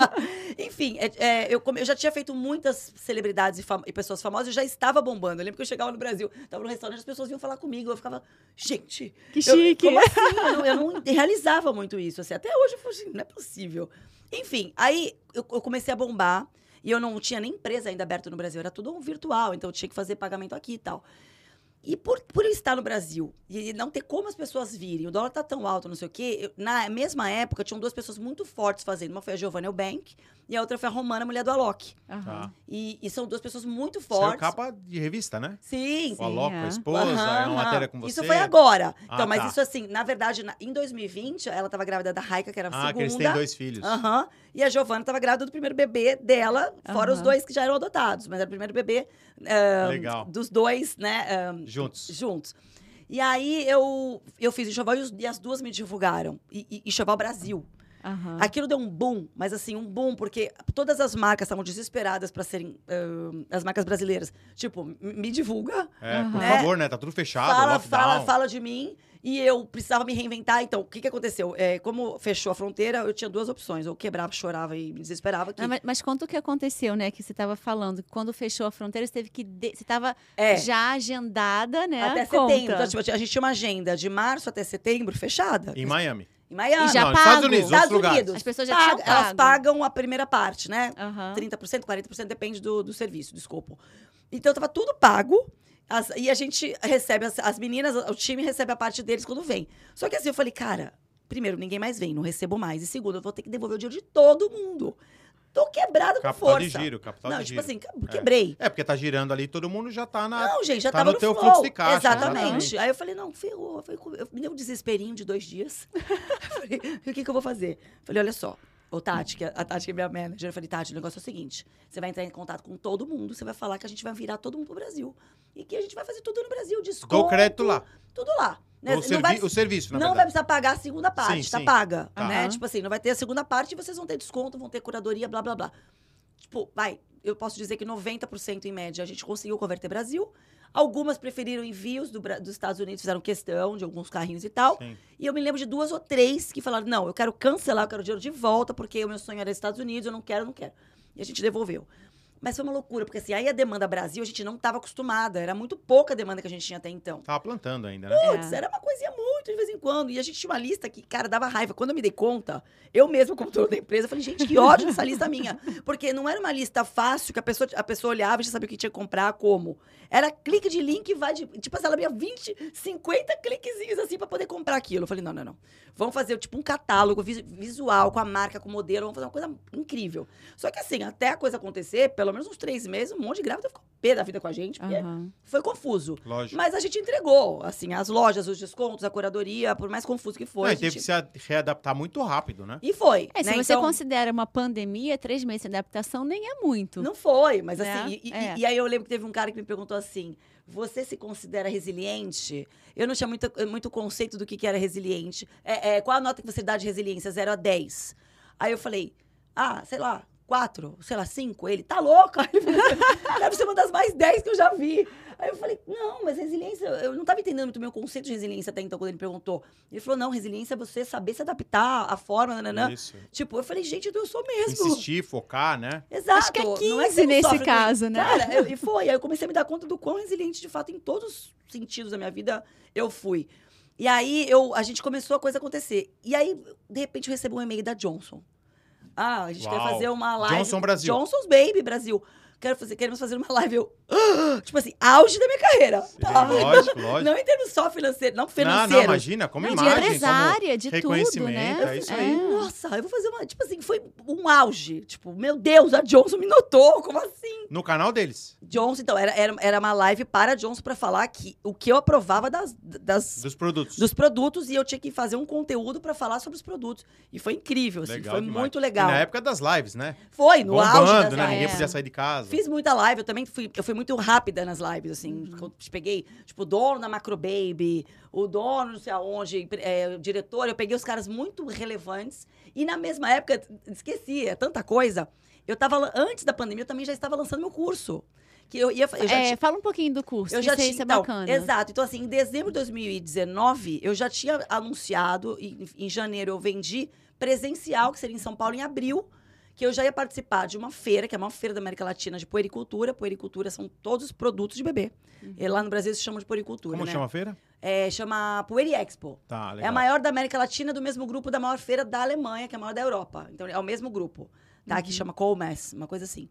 Enfim, é- é, eu, eu já tinha feito muitas celebridades e, fam- e pessoas famosas, eu já estava bombando. Eu lembro que eu chegava no Brasil, tava no restaurante, as pessoas vinham falar comigo. Eu ficava, gente. Que eu- chique. como assim? Eu não, eu não realizava muito isso. Assim, até hoje eu falei, assim, não é possível. Enfim, aí eu, eu comecei a bombar. E eu não tinha nem empresa ainda aberta no Brasil, era tudo virtual, então eu tinha que fazer pagamento aqui e tal. E por, por eu estar no Brasil e não ter como as pessoas virem, o dólar tá tão alto, não sei o quê, eu- na mesma época tinham duas pessoas muito fortes fazendo. Uma foi a Giovanna Eubank e a outra foi a Romana, mulher do Alok. Tá. E, e são duas pessoas muito Saiu fortes. capa de revista, né? Sim, O sim. Alok, é. a esposa, é uma matéria com você. Isso foi agora. Ah, então, mas tá. isso assim, na verdade, na- em 2020, ela estava grávida da Raika, que era a Ah, segunda. que eles têm dois filhos. Aham. E a Giovana estava grávida do primeiro bebê dela, fora os dois que já eram adotados. Mas era o primeiro bebê ah, Legal. dos dois, né? ah, Juntos. juntos. E aí eu, eu fiz enxoval e, os- e as duas me divulgaram. E, e enxoval Brasil. Aham. Aquilo deu um boom, mas assim, um boom, porque todas as marcas estavam desesperadas para serem ah, as marcas brasileiras. Tipo, me divulga, É, por Aham. favor, né? Tá tudo fechado, fala, lockdown. fala, fala de mim. E eu precisava me reinventar. Então, o que, que aconteceu? É, como fechou a fronteira, eu tinha duas opções. Eu quebrava, chorava e me desesperava. Que... Ah, mas, mas conta o que aconteceu, né? Que você estava falando. que Quando fechou a fronteira, você teve que. de- Você estava É. já agendada, né? Até Conta. setembro. Então, tipo, a gente tinha uma agenda de março até setembro fechada. Em Miami. Em Miami. E já não, nos Estados pago. Unidos, Estados outros lugares. Unidos. As pessoas já Paga- tinham Elas pago. pagam a primeira parte, né? Aham. 30%, 40%, depende do, do serviço, do escopo. Então, tava tudo pago. as- e a gente recebe, as, as meninas, o time recebe a parte deles quando vem. Só que assim, eu falei, cara, primeiro, ninguém mais vem, não recebo mais. E segundo, eu vou ter que devolver o dinheiro de todo mundo. Tô quebrado com Capital força. de giro, capital não, de tipo giro. assim, ca- quebrei. É, porque tá girando ali, todo mundo já tá na. Não, gente, já tá tava no teu flow. fluxo de caixa, Exatamente. exatamente. Aí eu falei, não, ferrou. Eu falei, eu- me deu um desesperinho de dois dias. Falei, o que, que eu vou fazer? Eu falei, olha só. Ô, Tati, que a a Tati que é minha manager, eu falei, Tati, o negócio é o seguinte: você vai entrar em contato com todo mundo, você vai falar que a gente vai virar todo mundo pro Brasil. E que a gente vai fazer tudo no Brasil, desconto. Dou crédito lá. Tudo lá. O, Não servi- vai- o serviço, não vai verdade. precisar pagar a segunda parte, Sim, tá sim. paga. Tá. Né? Aham. Tipo assim, não vai ter a segunda parte e vocês vão ter desconto, vão ter curadoria, blá, blá, blá. Tipo, vai, eu posso dizer que 90% em média a gente conseguiu converter Brasil. Algumas preferiram envios do dos Estados Unidos, fizeram questão de alguns carrinhos e tal. Sim. E eu me lembro de duas ou três que falaram: não, eu quero cancelar, eu quero dinheiro de volta, porque o meu sonho era Estados Unidos, eu não quero, eu não quero. E a gente devolveu. Mas foi uma loucura, porque assim, aí a demanda Brasil a gente não estava acostumada. Era muito pouca a demanda que a gente tinha até então. Tava plantando ainda, né? Putz, É. era uma coisinha muito de vez em quando. E a gente tinha uma lista que, cara, dava raiva. Quando eu me dei conta, eu mesma, como dono da empresa, falei, gente, que ódio dessa lista minha. Porque não era uma lista fácil que a pessoa, a pessoa olhava e já sabia o que tinha que comprar, como. Era clique de link, vai de. Tipo assim, ela abria 20, 50 cliquezinhos assim pra poder comprar aquilo. Eu falei, não, não, não. Vamos fazer tipo um catálogo vis- visual com a marca, com o modelo, vamos fazer uma coisa incrível. Só que assim, até a coisa acontecer, pelo menos uns três meses, um monte de grávida ficou pé da vida com a gente, porque Aham. foi confuso. Lógico. Mas a gente entregou, assim, as lojas, os descontos, a curadoria, por mais confuso que Não, foi. e a teve gente- que se a- readaptar muito rápido, né? E foi. É, se né? você Então, considera uma pandemia, três meses de adaptação nem é muito. Não foi, mas Né? assim. E, e- É. e aí eu lembro que teve um cara que me perguntou assim: você se considera resiliente? Eu não tinha muito, muito conceito do que, que era resiliente. É, é, qual a nota que você dá de resiliência? 0 a 10. Aí eu falei, ah, sei lá, 4, sei lá, 5. Ele, tá assim, Deve ser uma das mais 10 que eu já vi. Aí eu falei, não, mas resiliência, eu não estava entendendo muito o meu conceito de resiliência até então, quando ele perguntou. Ele falou, não, resiliência é você saber se adaptar à forma, nananã. Isso. Tipo, eu falei, gente, eu sou mesmo. Insistir, focar, né? Exato. Acho que é Não 15 que você não nesse sofre caso, né? Cara, eu- e foi. Aí eu comecei a me dar conta do quão resiliente, de fato, em todos os sentidos da minha vida, eu fui. E aí eu, a gente começou a coisa acontecer. E aí, de repente, eu recebo um e-mail da Johnson. Ah, a gente quer Uau. fazer uma live. Johnson Brasil. Johnson's Baby Brasil. quero fazer, queremos fazer uma live. Eu, "Ah!" tipo assim, auge da minha carreira. Tá? lógico, lógico. Não em termos só financeiro, não Não, financeiro. não, imagina, como Não, de imagem, empresária, de como tudo, reconhecimento, né? é isso aí. Nossa, eu vou fazer uma. Tipo assim, foi um auge. Tipo, meu Deus, a Johnson me notou. Como assim? No canal deles, Johnson, então, era, era, era uma live para a Johnson pra falar que o que eu aprovava das, das, dos produtos. dos produtos e eu tinha que fazer um conteúdo pra falar sobre os produtos. E foi incrível, assim, Legal foi demais. muito E legal. na época das lives, né? Foi, no auge das Bombando, né? lives. Ninguém É. podia sair de casa. Fiz muita live, eu também fui, eu fui muito rápida nas lives, assim. Eu Peguei, tipo, o dono da Macro Baby, o dono não sei aonde, é, o diretor, eu peguei os caras muito relevantes. E na mesma época, esqueci, é tanta coisa. Eu tava, antes da pandemia, eu também já estava lançando meu curso. Que eu ia, eu já É, fala um pouquinho do curso, eu já tinha, isso é então, bacana. Exato. Então, assim, em dezembro de 2019, eu já tinha anunciado, e em janeiro eu vendi presencial, que seria em São Paulo, em abril, que eu já ia participar de uma feira, que é uma feira da América Latina de puericultura. Puericultura são todos os produtos de bebê. E lá no Brasil se chama de puericultura, Como né? chama a feira? É, chama Pueri Expo. Tá, É a maior da América Latina, do mesmo grupo da maior feira da Alemanha, que é a maior da Europa. Então, é o mesmo grupo, tá? Que chama Colmess, uma coisa assim.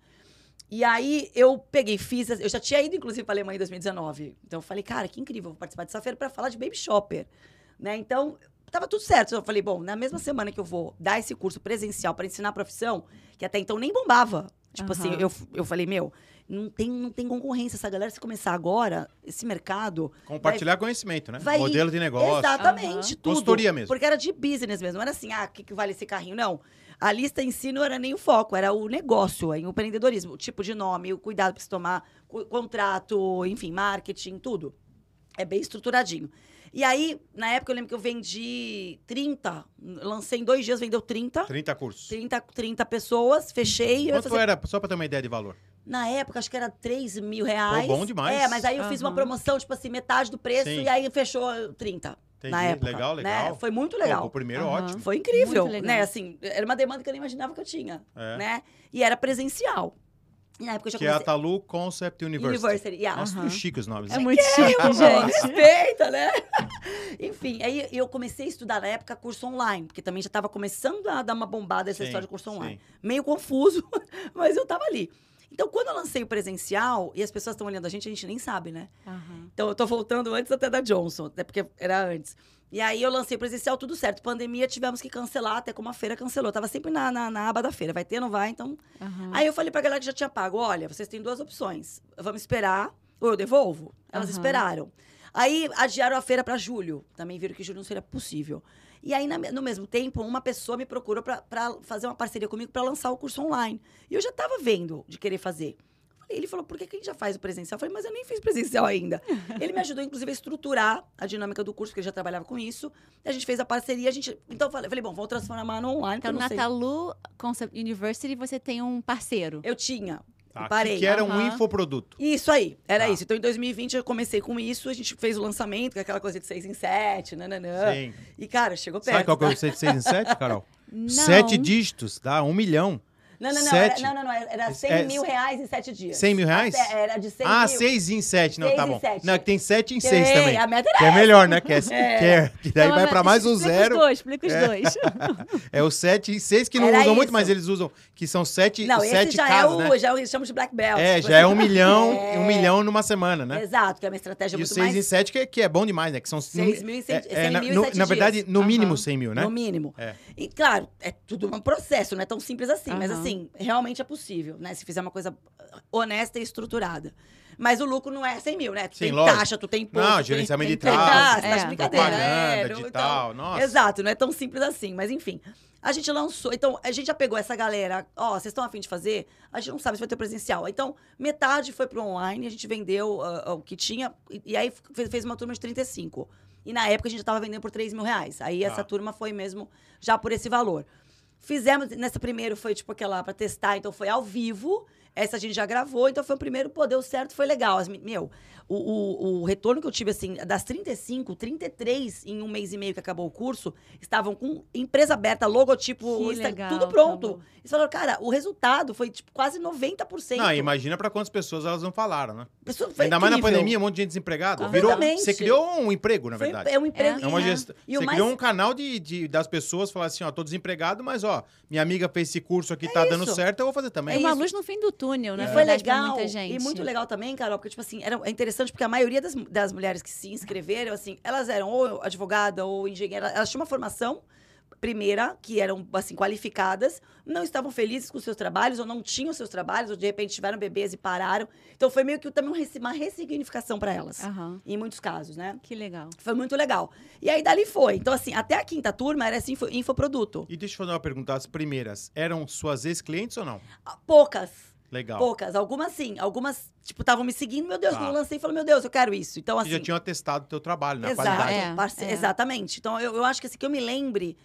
E aí, eu peguei, fiz... Eu já tinha ido, inclusive, pra Alemanha em 2019. Então, eu falei, cara, que incrível, vou participar dessa feira pra falar de Baby Shopper. Né? Então, tava tudo certo. Eu falei, bom, na mesma semana que eu vou dar esse curso presencial pra ensinar a profissão, que até então nem bombava. Tipo assim, Aham. eu, eu falei, meu, não tem, não tem concorrência. Essa galera, se começar agora, esse mercado... Compartilhar conhecimento, né? vai- Modelo de negócio. Exatamente, Aham. tudo. Consultoria mesmo. Porque era de business mesmo. Não era assim, ah, o que, que vale esse carrinho? Não. A lista em si não era nem o foco, era o negócio, aí, o empreendedorismo, o tipo de nome, o cuidado para se tomar, co- contrato, enfim, marketing, tudo. É bem estruturadinho. E aí, na época, eu lembro que eu vendi 30, lancei em dois dias, vendeu 30. 30 cursos. 30, 30 pessoas, fechei. Quanto fazer- era? Só pra ter uma ideia de valor. Na época, acho que era 3 mil reais. bom demais. É, mas aí eu fiz uma promoção, tipo assim, metade do preço, Sim. e aí fechou 30 Entendi. na época. Legal, né? legal. Foi muito Pô, legal. o primeiro, Aham. ótimo. Foi incrível, Muito legal. né? Assim, era uma demanda que eu nem imaginava que eu tinha, É. né? E era presencial. E na época eu já Que é a comecei... Talu Concept University. University, yeah. Nossa, Aham. que chique os nomes. É muito chique, Pô, gente. Respeita, né? Enfim, aí eu comecei a estudar na época curso online, porque também já estava começando a dar uma bombada essa Sim, história de curso online. sim. Meio confuso, mas eu tava ali. Então, quando eu lancei o presencial, e as pessoas estão olhando a gente, a gente nem sabe, né? Aham. Então, eu tô voltando antes até da Johnson, até porque era antes. E aí, eu lancei presencial, tudo certo. Pandemia, tivemos que cancelar, até como a feira cancelou. Tava sempre na, na, na aba da feira. Vai ter, não vai? Então, Aham. Aí eu falei pra galera que já tinha pago: olha, vocês têm duas opções. Vamos esperar, ou eu devolvo. Elas Aham. esperaram. Aí adiaram a feira pra julho. Também viram que julho não seria possível. E aí, na no mesmo tempo, uma pessoa me procurou pra fazer uma parceria comigo pra lançar o curso online. E eu já tava vendo de querer fazer. Falei- Ele falou, por que, que a gente já faz o presencial? Eu falei, mas eu nem fiz presencial ainda. ele me ajudou, inclusive, a estruturar a dinâmica do curso, porque ele já trabalhava com isso. E a gente fez a parceria, a gente... Então, eu falei, falei, bom, vou transformar no online, Então, eu na. Talu Concept University, você tem um parceiro. Eu tinha. Tá, parei. Que, era um Aham. infoproduto. Isso aí, era Tá. isso. Então, em 2020, eu comecei com isso, a gente fez o lançamento, com aquela coisa de seis em sete, nananã. Sim. E, cara, chegou perto. Sabe qual que é tá? o 6 em 7, Carol? Não. Sete dígitos, dá um milhão. Não, não, não, Sete. era, não, não, não, era 100 É, mil reais em sete dias. 100 mil reais? Até- Era de 100 Ah, mil. 6 em 7. Não, Seis tá bom. sete. Não, é que tem 7 em Tem, 6 também. a meta era Que é melhor, né? Que, é, É. que, é- daí Não, vai pra mais um explica zero. Os dois, explica os É. dois. É o 7 e 6 que não Era usam muito, isso. mas eles usam, que são 7 Não, esse sete já casas, é o, né? já é o chamamos de black belt. É, já é assim. um milhão, É. um milhão numa semana, né? Exato, que é uma estratégia E o muito 6 mais... em 7 que, é bom demais, né? Que são 6 mil e cem- é, é, 100 na, mil e na verdade, no mínimo 100 mil, né? No mínimo. É. E, claro, é tudo um processo, não é tão simples assim. Mas, Aham. Assim, realmente é possível, né? Se fizer uma coisa honesta e estruturada. Mas o lucro não é 100 mil, né? Tu Sim, tem lógico. taxa, tu tem imposto. Não, gerenciamento tem- de tráfego, taxa, tá é, de brincadeira. é, de então- tal, nossa. Exato, não é tão simples assim. Mas, enfim. A gente lançou, então, a gente já pegou essa galera, ó, vocês estão afim de fazer? A gente não sabe se vai ter presencial. Então, metade foi pro online, a gente vendeu ah, ah, o que tinha, e, e aí fez, uma turma de 35. E na época a gente já tava vendendo por 3 mil reais. Aí Tá. essa turma foi mesmo já por esse valor. Fizemos, nessa primeiro foi tipo aquela pra testar, então foi ao vivo. Essa a gente já gravou, então foi o primeiro, pô, deu certo, foi legal. As meu, o, o, o retorno que eu tive, assim, das 35, 33 em um mês e meio que acabou o curso, estavam com empresa aberta, logotipo, legal, tudo pronto. Talu. Eles falaram, cara, o resultado foi tipo quase 90%. Não, imagina pra quantas pessoas elas não falaram, né? Pessoa- foi Ainda mais na incrível. pandemia, um monte de gente desempregada. Virou, você criou um emprego, na Foi- verdade. é um emprego. É uma gestão. e o Você mais- criou um canal de, de- das pessoas falar assim, ó, tô desempregado, mas ó, minha amiga fez esse curso aqui, tá dando isso. certo, eu vou fazer É também. uma isso. luz no fim do túnel, E na foi legal. muita gente. E muito legal também, Carol, porque, tipo assim, era, é interessante porque a maioria das, das mulheres que se inscreveram, assim, elas eram ou advogada ou engenheira, elas tinham uma formação primeira, que eram, assim, qualificadas, não estavam felizes com seus trabalhos, ou não tinham seus trabalhos, ou de repente tiveram bebês e pararam. Então foi meio que também um uma ressignificação para elas, Aham. em muitos casos, né? Que legal. Foi muito legal. E aí dali foi. Então, assim, até a quinta turma era esse info, infoproduto. E deixa eu fazer uma pergunta. As primeiras eram suas ex-clientes ou não? Ah, Poucas. Legal. Poucas. Algumas sim. Algumas, tipo, estavam me seguindo. Meu Deus, Tá. eu lancei, falou, meu Deus, eu quero isso. Então, assim... já tinham atestado o teu trabalho, na Exato, qualidade. É, é. exatamente. Então, eu, eu acho que assim, que eu me lembre,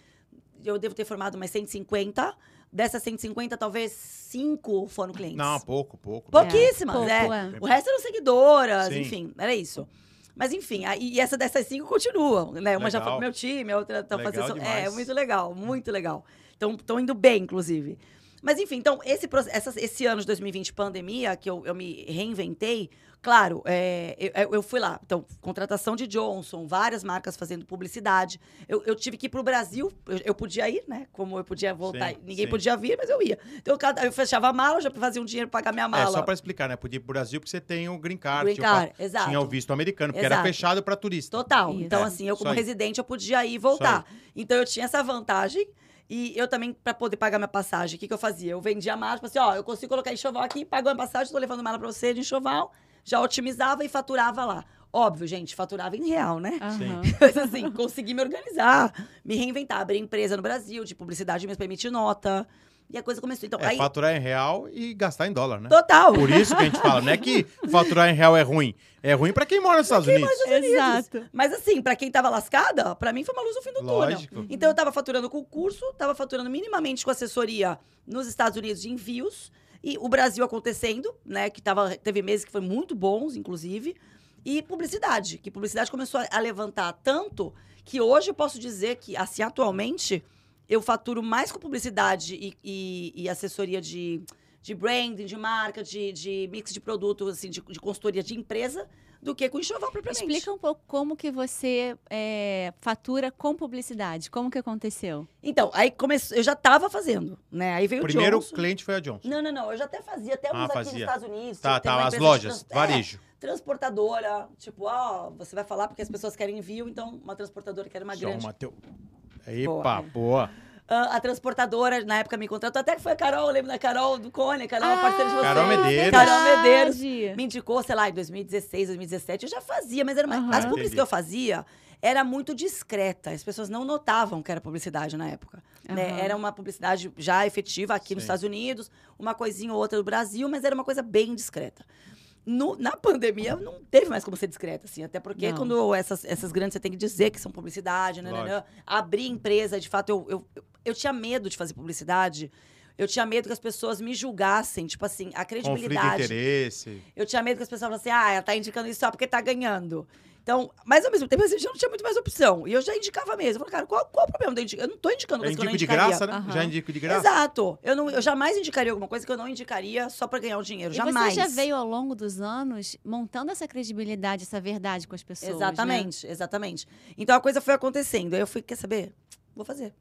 eu devo ter formado umas 150. Dessas 150, talvez 5 foram clientes. Não, pouco, pouco. Pouquíssimas, pouco, é. é. O resto eram seguidoras, Sim. enfim, era isso. Mas enfim, aí- e essa dessas cinco continuam, né? Uma já foi Legal. pro meu time, a outra tá Legal fazendo. É, muito legal, muito legal. Então, estão indo bem, inclusive. Mas enfim, então, esse, essa- esse ano de 2020, pandemia, que eu, eu me reinventei, claro, é, eu- eu, fui lá. Então, contratação de Johnson, várias marcas fazendo publicidade. Eu, eu tive que ir pro Brasil, eu, eu podia ir, né? Como eu podia voltar, Sim, ninguém sim. podia vir, mas eu ia. Então, eu, eu fechava a mala, já fazia um dinheiro pra pagar minha mala. É, só pra explicar, né? Podia ir pro Brasil porque você tem o green card. Green o card, exato. tinha o visto americano, porque era Exato. fechado pra turista. Total. Isso. Então, É, assim, eu como residente, eu podia ir e voltar. Então, eu tinha essa vantagem. E eu também, pra poder pagar minha passagem, o que, que eu fazia? Eu vendia a mala, tipo assim, ó, eu consigo colocar enxoval aqui, pago a passagem, tô levando mala pra você de enxoval, já otimizava e faturava lá. Óbvio, gente, faturava em real, né? Aham. Mas assim, consegui me organizar, me reinventar, abrir empresa no Brasil, de publicidade mesmo pra emitir nota. E a coisa começou. Então, É, aí. faturar em real e gastar em dólar, né? Total. Por isso que a gente fala, não é que faturar em real é ruim. É ruim pra quem mora nos Estados Unidos. Exato. Mas assim, pra quem tava lascada, pra mim foi uma luz no fim do Lógico. túnel. Então eu tava faturando com o curso, tava faturando minimamente com assessoria nos Estados Unidos de envios e o Brasil acontecendo, né, que tava teve meses que foi muito bons, inclusive, e publicidade, que publicidade começou a- a levantar tanto que hoje eu posso dizer que assim atualmente eu faturo mais com publicidade e, e- e assessoria de, de branding, de marca, de, de mix de produtos, assim, de, de consultoria de empresa, do que com enxoval propriamente. Explica um pouco como que você é, fatura com publicidade. Como que aconteceu? Então, aí começou, eu já tava fazendo, né? Aí veio O o primeiro Johnson. cliente foi a Johnson. Não, não, não, eu já até fazia, até Ah, uns aqui nos fazia. Estados Unidos. Tá, uma tá, as lojas, trans- é, varejo. transportadora, tipo, ó, você vai falar porque as pessoas querem envio, então uma transportadora que era uma Só grande. uma teu... Epa, boa. Ah, a transportadora, na época, me contratou, até que foi a Carol, eu lembro da Carol do Cone, a Carol, Ah, a parceira de vocês. Carol Medeiros. Carol Medeiros. verdade. Me indicou, sei lá, em 2016, 2017, eu já fazia, mas era uma... Aham. as publicidades Entendi. que eu fazia era muito discreta, as pessoas não notavam que era publicidade na época. né? Aham. Era uma publicidade já efetiva aqui nos Sim. Estados Unidos, uma coisinha ou outra do Brasil, mas era uma coisa bem discreta. No- na pandemia, não teve mais como ser discreta, assim. Até porque Não. quando essas, essas grandes você tem que dizer que são publicidade, né? né, né. Lógico. Abrir empresa, de fato, eu, eu, eu, tinha medo de fazer publicidade. Eu tinha medo que as pessoas me julgassem, tipo assim, a Conflito de credibilidade. interesse. Eu tinha medo que as pessoas falassem, ah, ela tá indicando isso só porque tá ganhando. Então, mas ao mesmo tempo, assim, eu já não tinha muito mais opção. E eu já indicava mesmo. Eu falei, cara, qual, qual o problema de eu indicar? Eu não tô indicando Eu coisa que eu não indico de indicaria. graça, né? Aham. Já indico de graça. Exato. Eu, não, eu jamais indicaria alguma coisa que eu não indicaria só pra ganhar o dinheiro. E jamais. você já veio ao longo dos anos montando essa credibilidade, essa verdade com as pessoas. né? Exatamente, exatamente. Então a coisa foi acontecendo. Aí eu fui, quer saber? Vou fazer.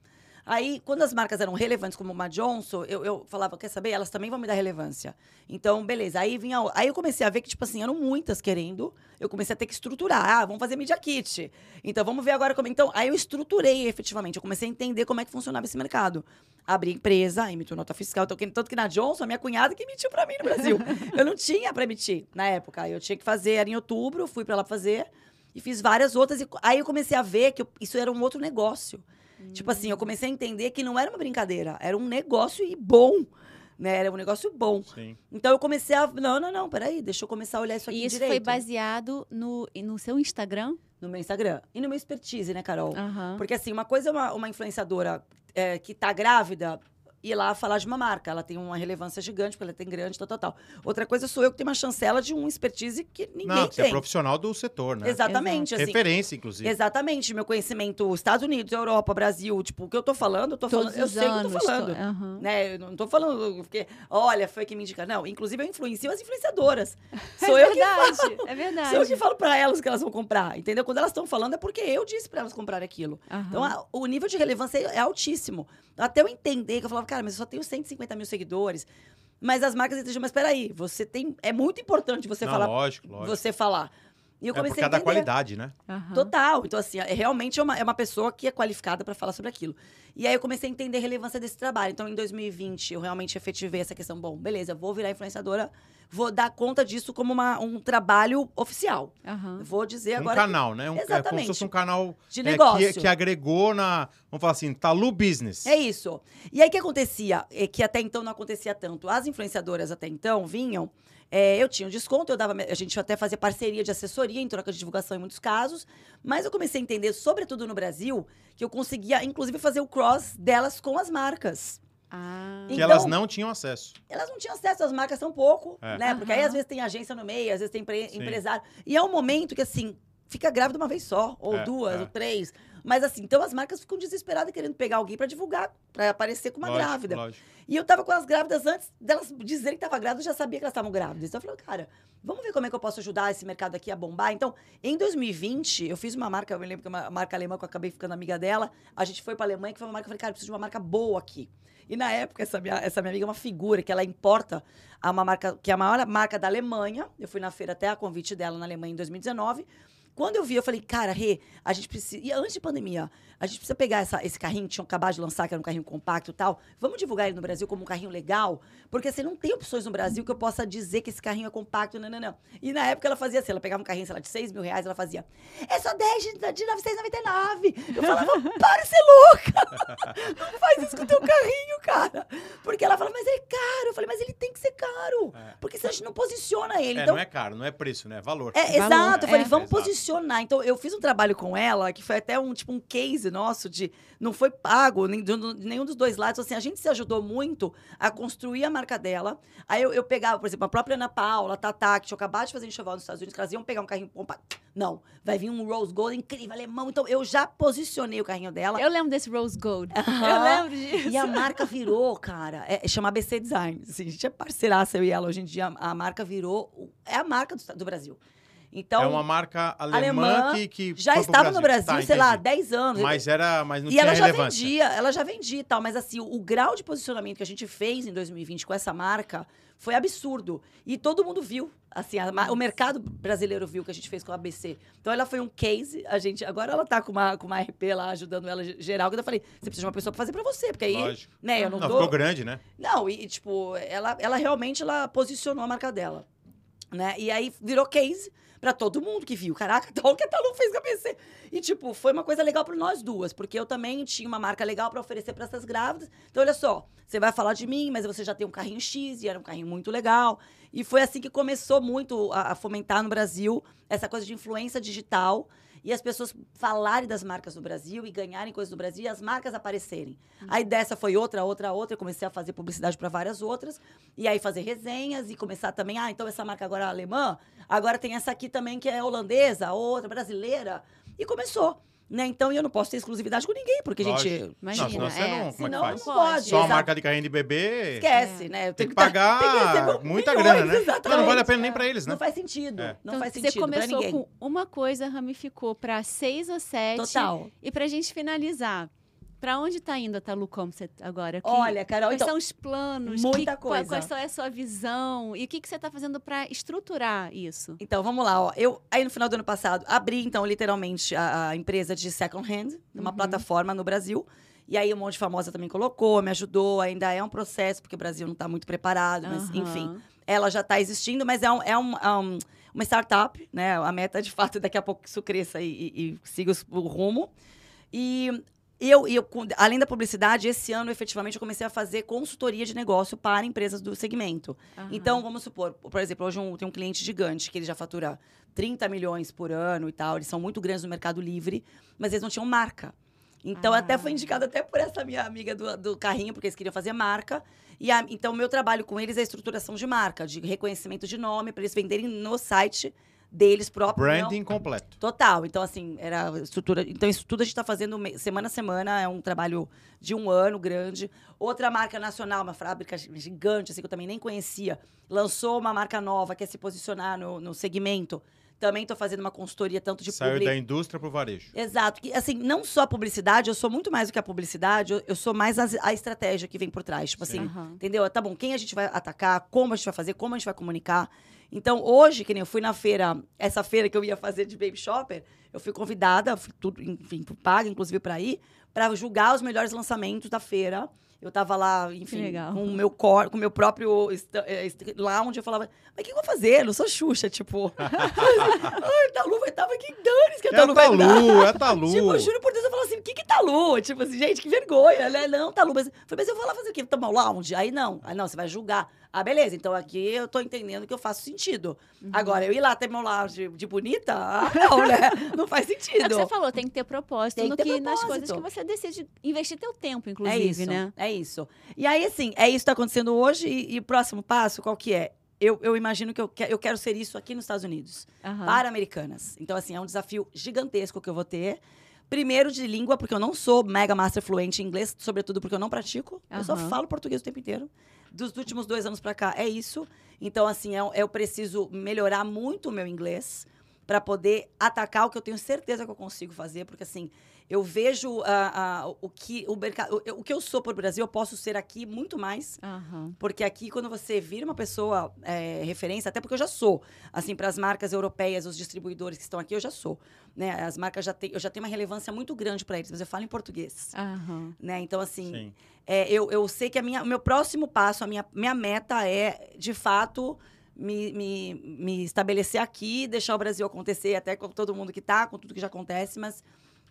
Aí, quando as marcas eram relevantes, como uma Johnson, eu, eu falava, quer saber? Elas também vão me dar relevância. Então, beleza. Aí vinha. Aí eu comecei a ver que, tipo assim, eram muitas querendo. Eu comecei a ter que estruturar. Ah, vamos fazer Media Kit. Então, vamos ver agora como. Então, aí eu estruturei efetivamente. Eu comecei a entender como é que funcionava esse mercado. Abri empresa, emitiu nota fiscal. Então, tanto que na Johnson, a minha cunhada que emitiu pra mim no Brasil. eu não tinha pra emitir na época. Eu tinha que fazer, era em outubro, fui pra lá fazer. E fiz várias outras. E aí eu comecei a ver que eu- isso era um outro negócio. Tipo assim, eu comecei a entender que não era uma brincadeira, era um negócio e bom. Né? Era um negócio bom. Sim. Então eu comecei a. Não, não, não, peraí, deixa eu começar a olhar isso aqui E isso direito. foi baseado no, no seu Instagram? No meu Instagram. E no meu expertise, né, Carol? Porque assim, uma coisa é uma, uma influenciadora é, que tá grávida, ir lá falar de uma marca. Ela tem uma relevância gigante, porque ela tem grande, tal, tal, tal. Outra coisa sou eu que tenho uma chancela de um expertise que ninguém Não, que você tem. é profissional do setor, né? Exatamente, assim. Referência, inclusive. Exatamente, meu conhecimento, Estados Unidos, Europa, Brasil, tipo, o que eu tô falando, eu tô Todos falando, eu sei o que eu tô falando. aham. Né? Eu não tô falando porque, olha, foi que me indica. Não, inclusive eu influencio as influenciadoras. É Sou eu que verdade, é Sou eu verdade. que falo pra elas que elas vão comprar, entendeu? Quando elas estão falando é porque eu disse pra elas comprarem aquilo. Aham. Então, a- o nível de relevância é altíssimo. Até eu entender que eu falava, cara, mas eu só tenho 150 mil seguidores. Mas as marcas entendiam, mas peraí, você tem. É muito importante você Não, falar. lógico, lógico. Você falar. E eu é por comecei causa a da entender. qualidade, né? Aham. Total. Então, assim, é, realmente é uma, é uma pessoa que é qualificada para falar sobre aquilo. E aí eu comecei a entender a relevância desse trabalho. Então, em 2020, eu realmente efetivei essa questão. Bom, beleza, vou virar influenciadora, vou dar conta disso como uma, um trabalho oficial. Aham. Vou dizer Um agora. canal, né? Um, é como se Exatamente. fosse um canal De é, negócio. que, que agregou na. Vamos falar assim, Talu Business. É isso. E aí o que acontecia? É que até então não acontecia tanto. As influenciadoras até então vinham. É, eu tinha um desconto, eu dava, a gente até fazia parceria de assessoria em troca de divulgação em muitos casos. Mas eu comecei a entender, sobretudo no Brasil, que eu conseguia, inclusive, fazer o cross delas com as marcas. Ah. Que Então- elas não tinham acesso. Elas não tinham acesso às marcas tão pouco, É. né? Porque aí às vezes tem agência no meio, às vezes tem empre- Sim. empresário. E é um momento que, assim, fica grávida uma vez só, ou É, duas, é. ou três. Mas assim, então as marcas ficam desesperadas querendo pegar alguém pra divulgar, pra aparecer com uma lógico, grávida. lógico. E eu tava com as grávidas antes delas dizerem que tava grávida, eu já sabia que elas estavam grávidas. Então eu falei, cara, vamos ver como é que eu posso ajudar esse mercado aqui a bombar. Então, em 2020, eu fiz uma marca, eu me lembro que é uma marca alemã que eu acabei ficando amiga dela. A gente foi pra Alemanha, que foi uma marca, eu falei, cara, eu preciso de uma marca boa aqui. E na época, essa minha, essa minha amiga é uma figura que ela importa a uma marca, que é a maior marca da Alemanha. Eu fui na feira até a convite dela na Alemanha em 2019. Quando eu vi, eu falei, cara, Rê, a gente precisa. E antes de pandemia, a gente precisa pegar essa- esse carrinho que tinham acabado de lançar, que era um carrinho compacto e tal. Vamos divulgar ele no Brasil como um carrinho legal? Porque você não tem opções no Brasil que eu possa dizer que esse carrinho é compacto, não, não, não. E na época ela fazia assim, ela pegava um carrinho, sei lá, de 6 mil reais, ela fazia, é só 10 de, de 999. Eu falava, para de ser louca! Não faz isso com o teu carrinho, cara. Porque ela fala, mas ele é caro. Eu falei, mas ele tem que ser caro. É. Porque senão a gente não posiciona ele. É, então, não é caro, não é preço, né? É valor. é, Valor, exato. Eu falei, é. vamos posicionar. Então, eu fiz um trabalho com ela, que foi até um, tipo, um case nosso de... Não foi pago, nem, de um- nenhum dos dois lados. Assim, a gente se ajudou muito a construir a marca dela. Aí eu, eu pegava, por exemplo, a própria Ana Paula, a Tatá, que tinha acabado de fazer enxoval nos Estados Unidos, que elas iam pegar um carrinho compacto. Não, vai vir um Rose Gold incrível, alemão. Então, eu já posicionei o carrinho dela. Eu lembro desse Rose Gold. Eu lembro disso. E a marca virou, cara, é, chama ABC Design. Assim, a gente é parceiraça, eu e ela. Hoje em dia, a marca virou. É a marca do, do Brasil. Então, é uma marca alemã, alemã, que, que já estava no Brasil, Tá, sei lá, entendi. 10 anos. Mas era, mas não e tinha ela já relevância. vendia, ela já vendia e tal. Mas assim, o, o grau de posicionamento que a gente fez em 2020 com essa marca foi absurdo. E todo mundo viu. Assim, a o mercado brasileiro viu o que a gente fez com a ABC. Então ela foi um case, a gente. Agora ela tá com uma, com uma RP lá, ajudando ela geral. Que eu falei, você precisa de uma pessoa pra fazer pra você, porque aí. Lógico. Né, eu não, Não, tô. ficou grande, né? Não, e, e, tipo, ela, ela realmente ela posicionou a marca dela. Né? E aí virou case pra todo mundo que viu. Caraca, tal que a Talu fez com a PC. E, tipo, foi uma coisa legal pra nós duas, porque eu também tinha uma marca legal pra oferecer pra essas grávidas. Então, olha só, você vai falar de mim, mas você já tem um carrinho X, e era um carrinho muito legal. E foi assim que começou muito a, a fomentar no Brasil essa coisa de influência digital e as pessoas falarem das marcas do Brasil e ganharem coisas do Brasil e as marcas aparecerem. Aí dessa foi outra, outra, outra. Eu comecei a fazer publicidade para várias outras. E aí fazer resenhas e começar também. Ah, então essa marca agora é alemã. Agora tem essa aqui também que é holandesa, outra brasileira. E começou. Né? Então eu não posso ter exclusividade com ninguém, porque, Lógico. gente. Imagina, não, senão você é, não, como é que senão faz? não pode. Só uma exato. marca de carrinho de bebê. Esquece, É. né? Eu Tem que pagar tem que muita milhões, grana, né? exatamente. Não, não vale a pena nem pra eles, né? Não faz sentido. É. Não Então, faz você sentido pra começou ninguém. com uma coisa, ramificou para seis ou sete. Total. E pra gente finalizar, pra onde tá indo a Talu Comset agora? Que- Olha, Carol, Quais então, são os planos? muita Que- qual- coisa. Quais são a sua visão? E o que, que você está fazendo para estruturar isso? Então, vamos lá, ó. Eu, aí no final do ano passado, abri, então, literalmente, a, a empresa de second hand, uma Uhum. plataforma no Brasil. E aí um monte de famosa também colocou, me ajudou. Ainda é um processo, porque o Brasil não está muito preparado, mas Aham. enfim. Ela já está existindo, mas é, um, é um- é um- uma startup, né? A meta é, de fato, daqui a pouco isso cresça e, e- e siga o rumo. E eu, e eu, além da publicidade, esse ano, efetivamente, eu comecei a fazer consultoria de negócio para empresas do segmento. Aham. Então, vamos supor, por exemplo, hoje um, tem um cliente gigante que ele já fatura 30 milhões por ano e tal. Eles são muito grandes no Mercado Livre, mas eles não tinham marca. Então, Ah. até foi indicado até por essa minha amiga do, do carrinho, porque eles queriam fazer marca. E a- então, o meu trabalho com eles é estruturação de marca, de reconhecimento de nome, para eles venderem no site deles próprios. não- Branding completo. Total. Então, assim, era estrutura. Então, isso tudo a gente está fazendo semana a semana. É um trabalho de um ano grande. Outra marca nacional, uma fábrica gigante, assim, que eu também nem conhecia, lançou uma marca nova, quer se posicionar no, no segmento. Também estou fazendo uma consultoria tanto de Saiu publi- da indústria pro varejo. Exato. Que, assim, não só a publicidade, eu sou muito mais do que a publicidade, eu, eu sou mais as- a, estratégia que vem por trás. Tipo Sim. assim, Aham. entendeu? Tá bom, quem a gente vai atacar, como a gente vai fazer, como a gente vai comunicar. Então, hoje, que nem eu fui na feira, essa feira que eu ia fazer de Baby Shopper, eu fui convidada, fui tudo, enfim, paga, inclusive, para ir, para julgar os melhores lançamentos da feira. Eu tava lá, enfim, com o meu cor, com o meu próprio eh, est- lounge, eu falava, mas o que eu vou fazer? Eu não sou Xuxa, tipo. Ai, Talu vai tava aqui, dane que a É Talu vai dar. Talu, é a Talu. Tipo, eu juro por Deus, eu falo assim, o que que Talu? Tipo assim, gente, que vergonha. Ela, não, Talu. Mas, eu falei, mas eu vou lá fazer o quê? Tomar um lounge? Aí não. Aí não, você vai julgar. Ah, beleza. Então aqui eu tô entendendo que eu faço sentido. Uhum. Agora, eu ir lá ter meu lounge de bonita? Ah, não, né? Não faz É o que sentido. você falou, tem que ter propósito Tem que ter que, nas propósito. coisas que você decide investir teu tempo, É inclusive, isso, né? é isso. E aí, assim, é isso que tá acontecendo hoje. E, e o próximo passo, qual que é? Eu, eu imagino que eu, que eu quero ser isso aqui nos Estados Unidos. Aham. para americanas. Então, assim, é um desafio gigantesco que eu vou ter. Primeiro de língua, porque eu não sou mega master fluente em inglês, sobretudo porque eu não pratico. Eu só falo português o tempo inteiro. Dos últimos dois anos pra cá, é isso. Então, assim, eu, eu preciso melhorar muito o meu inglês para poder atacar o que eu tenho certeza que eu consigo fazer, porque assim, eu vejo ah, ah, o que o mercado, o, o que eu sou por Brasil, eu posso ser aqui muito mais. Aham. Porque aqui, quando você vira uma pessoa é, referência, até porque eu já sou, assim, para as marcas europeias, os distribuidores que estão aqui, eu já sou. Né? As marcas já têm, eu já tenho uma relevância muito grande para eles, mas eu falo em português. Aham. Né? Então, assim, Sim. é, eu, eu sei que a minha, o meu próximo passo, a minha, minha meta é, de fato, me, me, me estabelecer aqui, deixar o Brasil acontecer, até com todo mundo que tá, com tudo que já acontece, mas,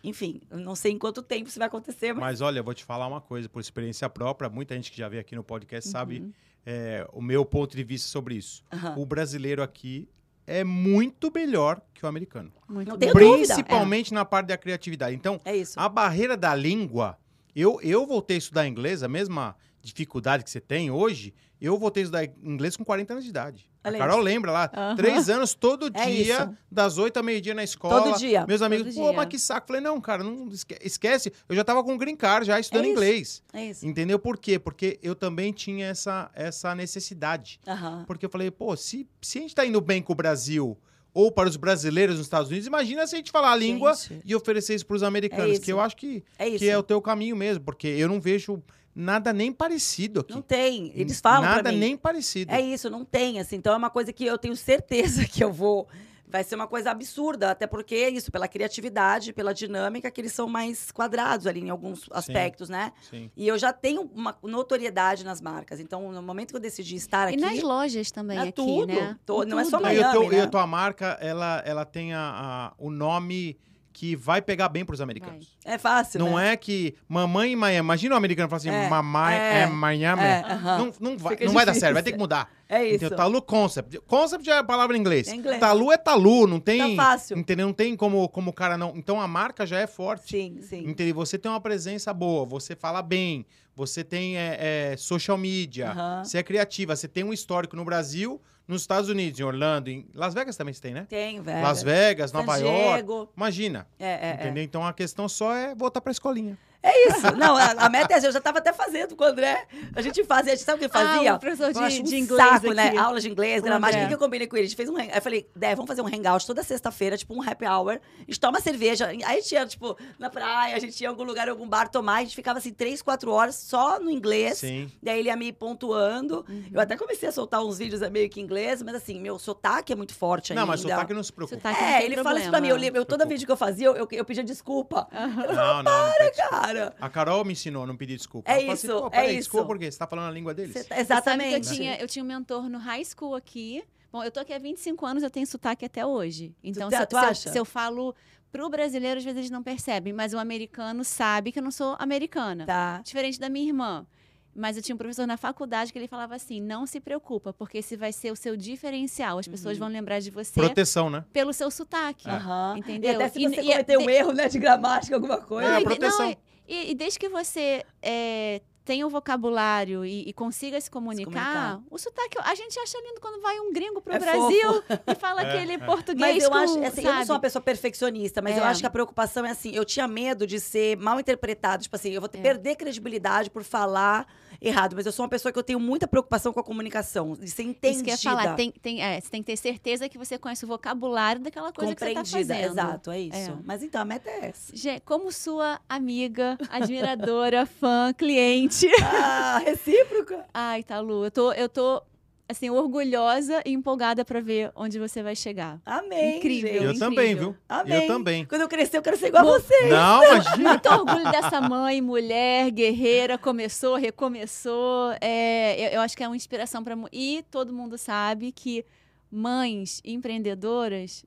enfim, não sei em quanto tempo isso vai acontecer, mas. Mas olha, eu vou te falar uma coisa, por experiência própria, muita gente que já veio aqui no podcast Uhum. sabe é, o meu ponto de vista sobre isso. Aham. O brasileiro aqui é muito melhor que o americano. Muito Não bom. tenho dúvida. Principalmente na parte da criatividade. Então, É isso. a barreira da língua, eu, eu voltei a estudar inglês, a mesma dificuldade que você tem hoje, eu voltei a estudar inglês com 40 anos de idade. A Carol lembra lá, Aham. três anos todo É dia, isso. das oito ao meio-dia na escola. Todo dia. Meus amigos, Todo pô, dia. mas que saco. Falei, não, cara, não esque- esquece. Eu já tava com green card, já estudando É inglês. É isso. Entendeu por quê? Porque eu também tinha essa, essa necessidade. Aham. Porque eu falei, pô, se, se a gente tá indo bem com o Brasil ou para os brasileiros nos Estados Unidos, imagina se a gente falar a língua Gente. e oferecer isso para os americanos, isso. que eu acho que, É que é o teu caminho mesmo, porque eu não vejo nada nem parecido aqui. Não tem. Eles falam Nada nem parecido. É isso, não tem, assim. Então é uma coisa que eu tenho certeza que eu vou. Vai ser uma coisa absurda, até porque é isso, pela criatividade, pela dinâmica, que eles são mais quadrados ali em alguns aspectos, né? Sim. E eu já tenho uma notoriedade nas marcas. Então, no momento que eu decidi estar E aqui. nas lojas também É aqui, tudo. né? Tô- não é só tudo. E, o Miami, teu- e a né? tua marca, ela, ela tem a, a- o nome que vai pegar bem para os americanos. É fácil. Não né? é que mamãe em Miami. Imagina o americano falar assim, É, mamãe é, é, Miami. é, aham. Não, não vai, Fica não vai dar certo, vai ter que mudar. É isso. Entendeu? Talu Concept. Concept é a palavra em inglês. É inglês. Talu é Talu, não tem. Tá fácil. Entendeu? Não tem como, como o cara não. Então a marca já é forte. Sim, sim. Entendeu? Você tem uma presença boa, você fala bem, você tem é, é, social media, Aham. você é criativa, você tem um histórico no Brasil, nos Estados Unidos, em Orlando, em Las Vegas também você tem, né? Tem, velho. Las Vegas, San Nova York. Diego. Imagina. É, é, é. entendeu? Então a questão só é voltar pra escolinha. É isso. Não, a, a meta é essa. Eu já estava até fazendo com o André. A gente fazia, a gente sabe o que fazia? Ah, o professor de- Eu um de inglês saco, né? aqui. Aulas de inglês, gramática. O que que eu combinei com ele? A gente fez um. Aí eu falei, Dé, vamos fazer um hangout toda sexta-feira, tipo um happy hour. A gente toma cerveja. Aí a gente ia, tipo, na praia, a gente ia em algum lugar, em algum bar tomar. A gente ficava, assim, três, quatro horas só no inglês. Sim. Daí ele ia me pontuando. Uhum. Eu até comecei a soltar uns vídeos meio que em inglês, mas assim, meu sotaque é muito forte Não, ainda. mas sotaque não se preocupa. Sotaque não É, ele fala isso pra mim. Eu, problema. eu, todo vídeo que eu fazia, eu, eu, eu pedia desculpa. Não, não, não pede desculpa. Cara, A Carol me ensinou a não pedir desculpa. É Ela assim, isso, é peraí, isso. desculpa por quê? Você tá falando a língua deles? tá- exatamente. eu tinha, eu tinha um mentor no high school aqui. Bom, eu tô aqui há 25 anos, eu tenho sotaque até hoje. Então, Tu- se, eu- tu se eu- acha? se eu falo pro brasileiro, às vezes eles não percebem, mas o americano sabe que eu não sou americana. Tá. Diferente da minha irmã. Mas eu tinha um professor na faculdade que ele falava assim: não se preocupa, porque esse vai ser o seu diferencial. As pessoas Uhum. vão lembrar de você Proteção, né? pelo seu sotaque. Aham. Entendeu? E até se E- você e- cometer um de- erro, né, de gramática, alguma coisa. É, a e de- proteção. E, desde que você é, tenha o vocabulário e, e consiga se comunicar, comunicar. o sotaque, a gente acha lindo quando vai um gringo pro É Brasil e fala É, aquele é. português Mas eu com, acho, assim, eu não sou uma pessoa perfeccionista, mas eu É. acho que a preocupação é assim, eu tinha medo de ser mal interpretado, tipo assim, eu vou ter- É. perder credibilidade por falar errado, mas eu sou uma pessoa que eu tenho muita preocupação com a comunicação, de ser entendida. Isso que eu ia falar, tem, tem, é, você tem que ter certeza que você conhece o vocabulário daquela coisa que você tá compreendida, fazendo. exato, é isso. É. Mas então, a meta é essa. Gente, como sua amiga, admiradora, fã, cliente. Ah, recíproca. Ai, Talu, eu tô, eu tô assim, orgulhosa e empolgada pra ver onde você vai chegar. Amém, Incrível. gente. Eu incrível. também, viu? Amém. Eu também. Quando eu crescer, eu quero ser igual a Mo- você. Não, imagina. Muito orgulho dessa mãe, mulher, guerreira, começou, recomeçou. É, eu, eu acho que é uma inspiração para E todo mundo sabe que mães empreendedoras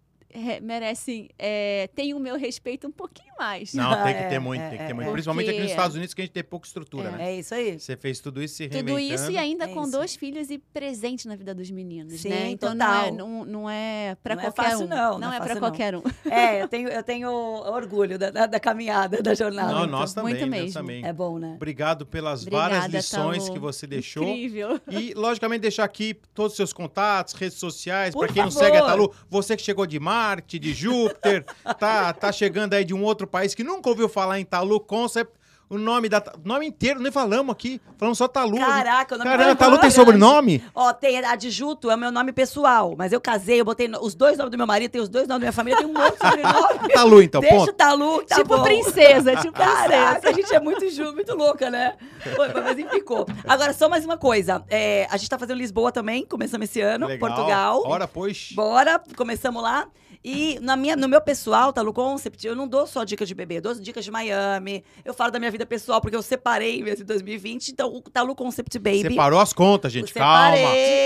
merecem, é, têm o meu respeito um pouquinho mais. Não, tem que É, ter muito, é, tem que ter é, muito. é. Principalmente aqui nos Estados Unidos, que a gente tem pouca estrutura, É. né? É isso aí. Você fez tudo isso se Tudo reinventando. isso e ainda É com isso. dois filhos e presente na vida dos meninos, Sim, né? Então total. não é, não, não é para Não é qualquer fácil, um. não, não é é para qualquer um. É, eu tenho, eu tenho orgulho da, da, da caminhada, da jornada. Não, então. nós também, muito nós mesmo. também. É bom, né? Obrigado pelas Obrigada, várias lições que você deixou. Incrível. E, logicamente, deixar aqui todos os seus contatos, redes sociais, para quem não segue a Talu, você que chegou de Marte, de Júpiter, tá, tá chegando aí de um outro país que nunca ouviu falar em Talu Concept, o nome da nome inteiro, nem falamos aqui, falamos só Talu. Caraca, o nome Caramba, tá Talu tem sobrenome? Ó, tem adjuto, é o meu nome pessoal. Mas eu casei, eu botei os dois nomes do meu marido, tem os dois nomes da minha família, tem um monte de sobrenome. Talu, então, Deixa ponto. o Talu, tá tipo bom. princesa, tipo Caraca, princesa. a gente é muito ju, muito louca, né? Foi, mas enfim, ficou. Agora, só mais uma coisa. É, a gente tá fazendo Lisboa também, começamos esse ano, Legal. Portugal. Ora, pois. Bora, começamos lá. E na minha, no meu pessoal, Talu Concept, eu não dou só dicas de bebê, eu dou dicas de Miami. Eu falo da minha vida pessoal, porque eu separei mesmo em 2020. Então, o Talu Concept Baby. Separou as contas, gente. Calma.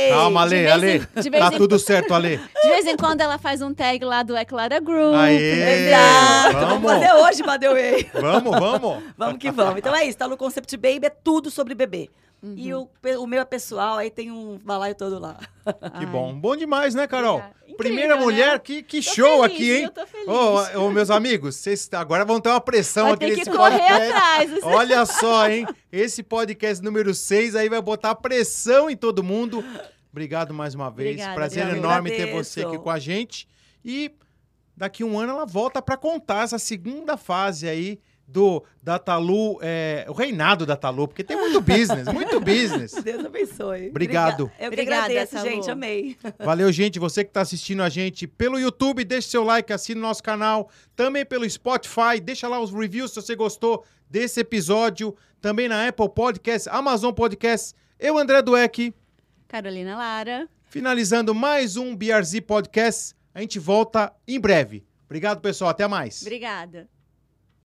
Calma, De Ale, vez Ale. em- de Tá em- tudo certo, Ale. De vez em quando ela faz um tag lá do Eclara Group. Aê! Exato. Vamos. Vamos fazer hoje, Madeway. Vamos, vamos. Vamos que vamos. Então é isso, Talu Concept Baby é tudo sobre bebê. E o, o meu é pessoal, aí tem um balaio todo lá. Que Ai. bom. Bom demais, né, Carol? Incrível, Primeira né? mulher, que, que Tô show feliz, aqui, hein? Eu tô feliz. Ô, ô, meus amigos, vocês agora vão ter uma pressão Vai aqui nesse correr podcast. atrás. Olha só, hein? Esse podcast número 6 aí vai botar pressão em todo mundo. Obrigado mais uma vez. Obrigada, Prazer obrigada. enorme ter você aqui com a gente. E daqui um ano ela volta para contar essa segunda fase aí do da Talu, é, o reinado da Talu, porque tem muito business, muito business. Deus abençoe. Obrigado. Obriga- Eu que Obrigada, agradeço, Talu. gente. Amei. Valeu, gente. Você que está assistindo a gente pelo YouTube, deixe seu like, assine nosso canal. Também pelo Spotify, deixa lá os reviews se você gostou desse episódio. Também na Apple Podcasts, Amazon Podcasts. Eu, André Dueck, Carolina Lara. finalizando mais um BRZ Podcast. A gente volta em breve. Obrigado, pessoal. Até mais. Obrigada.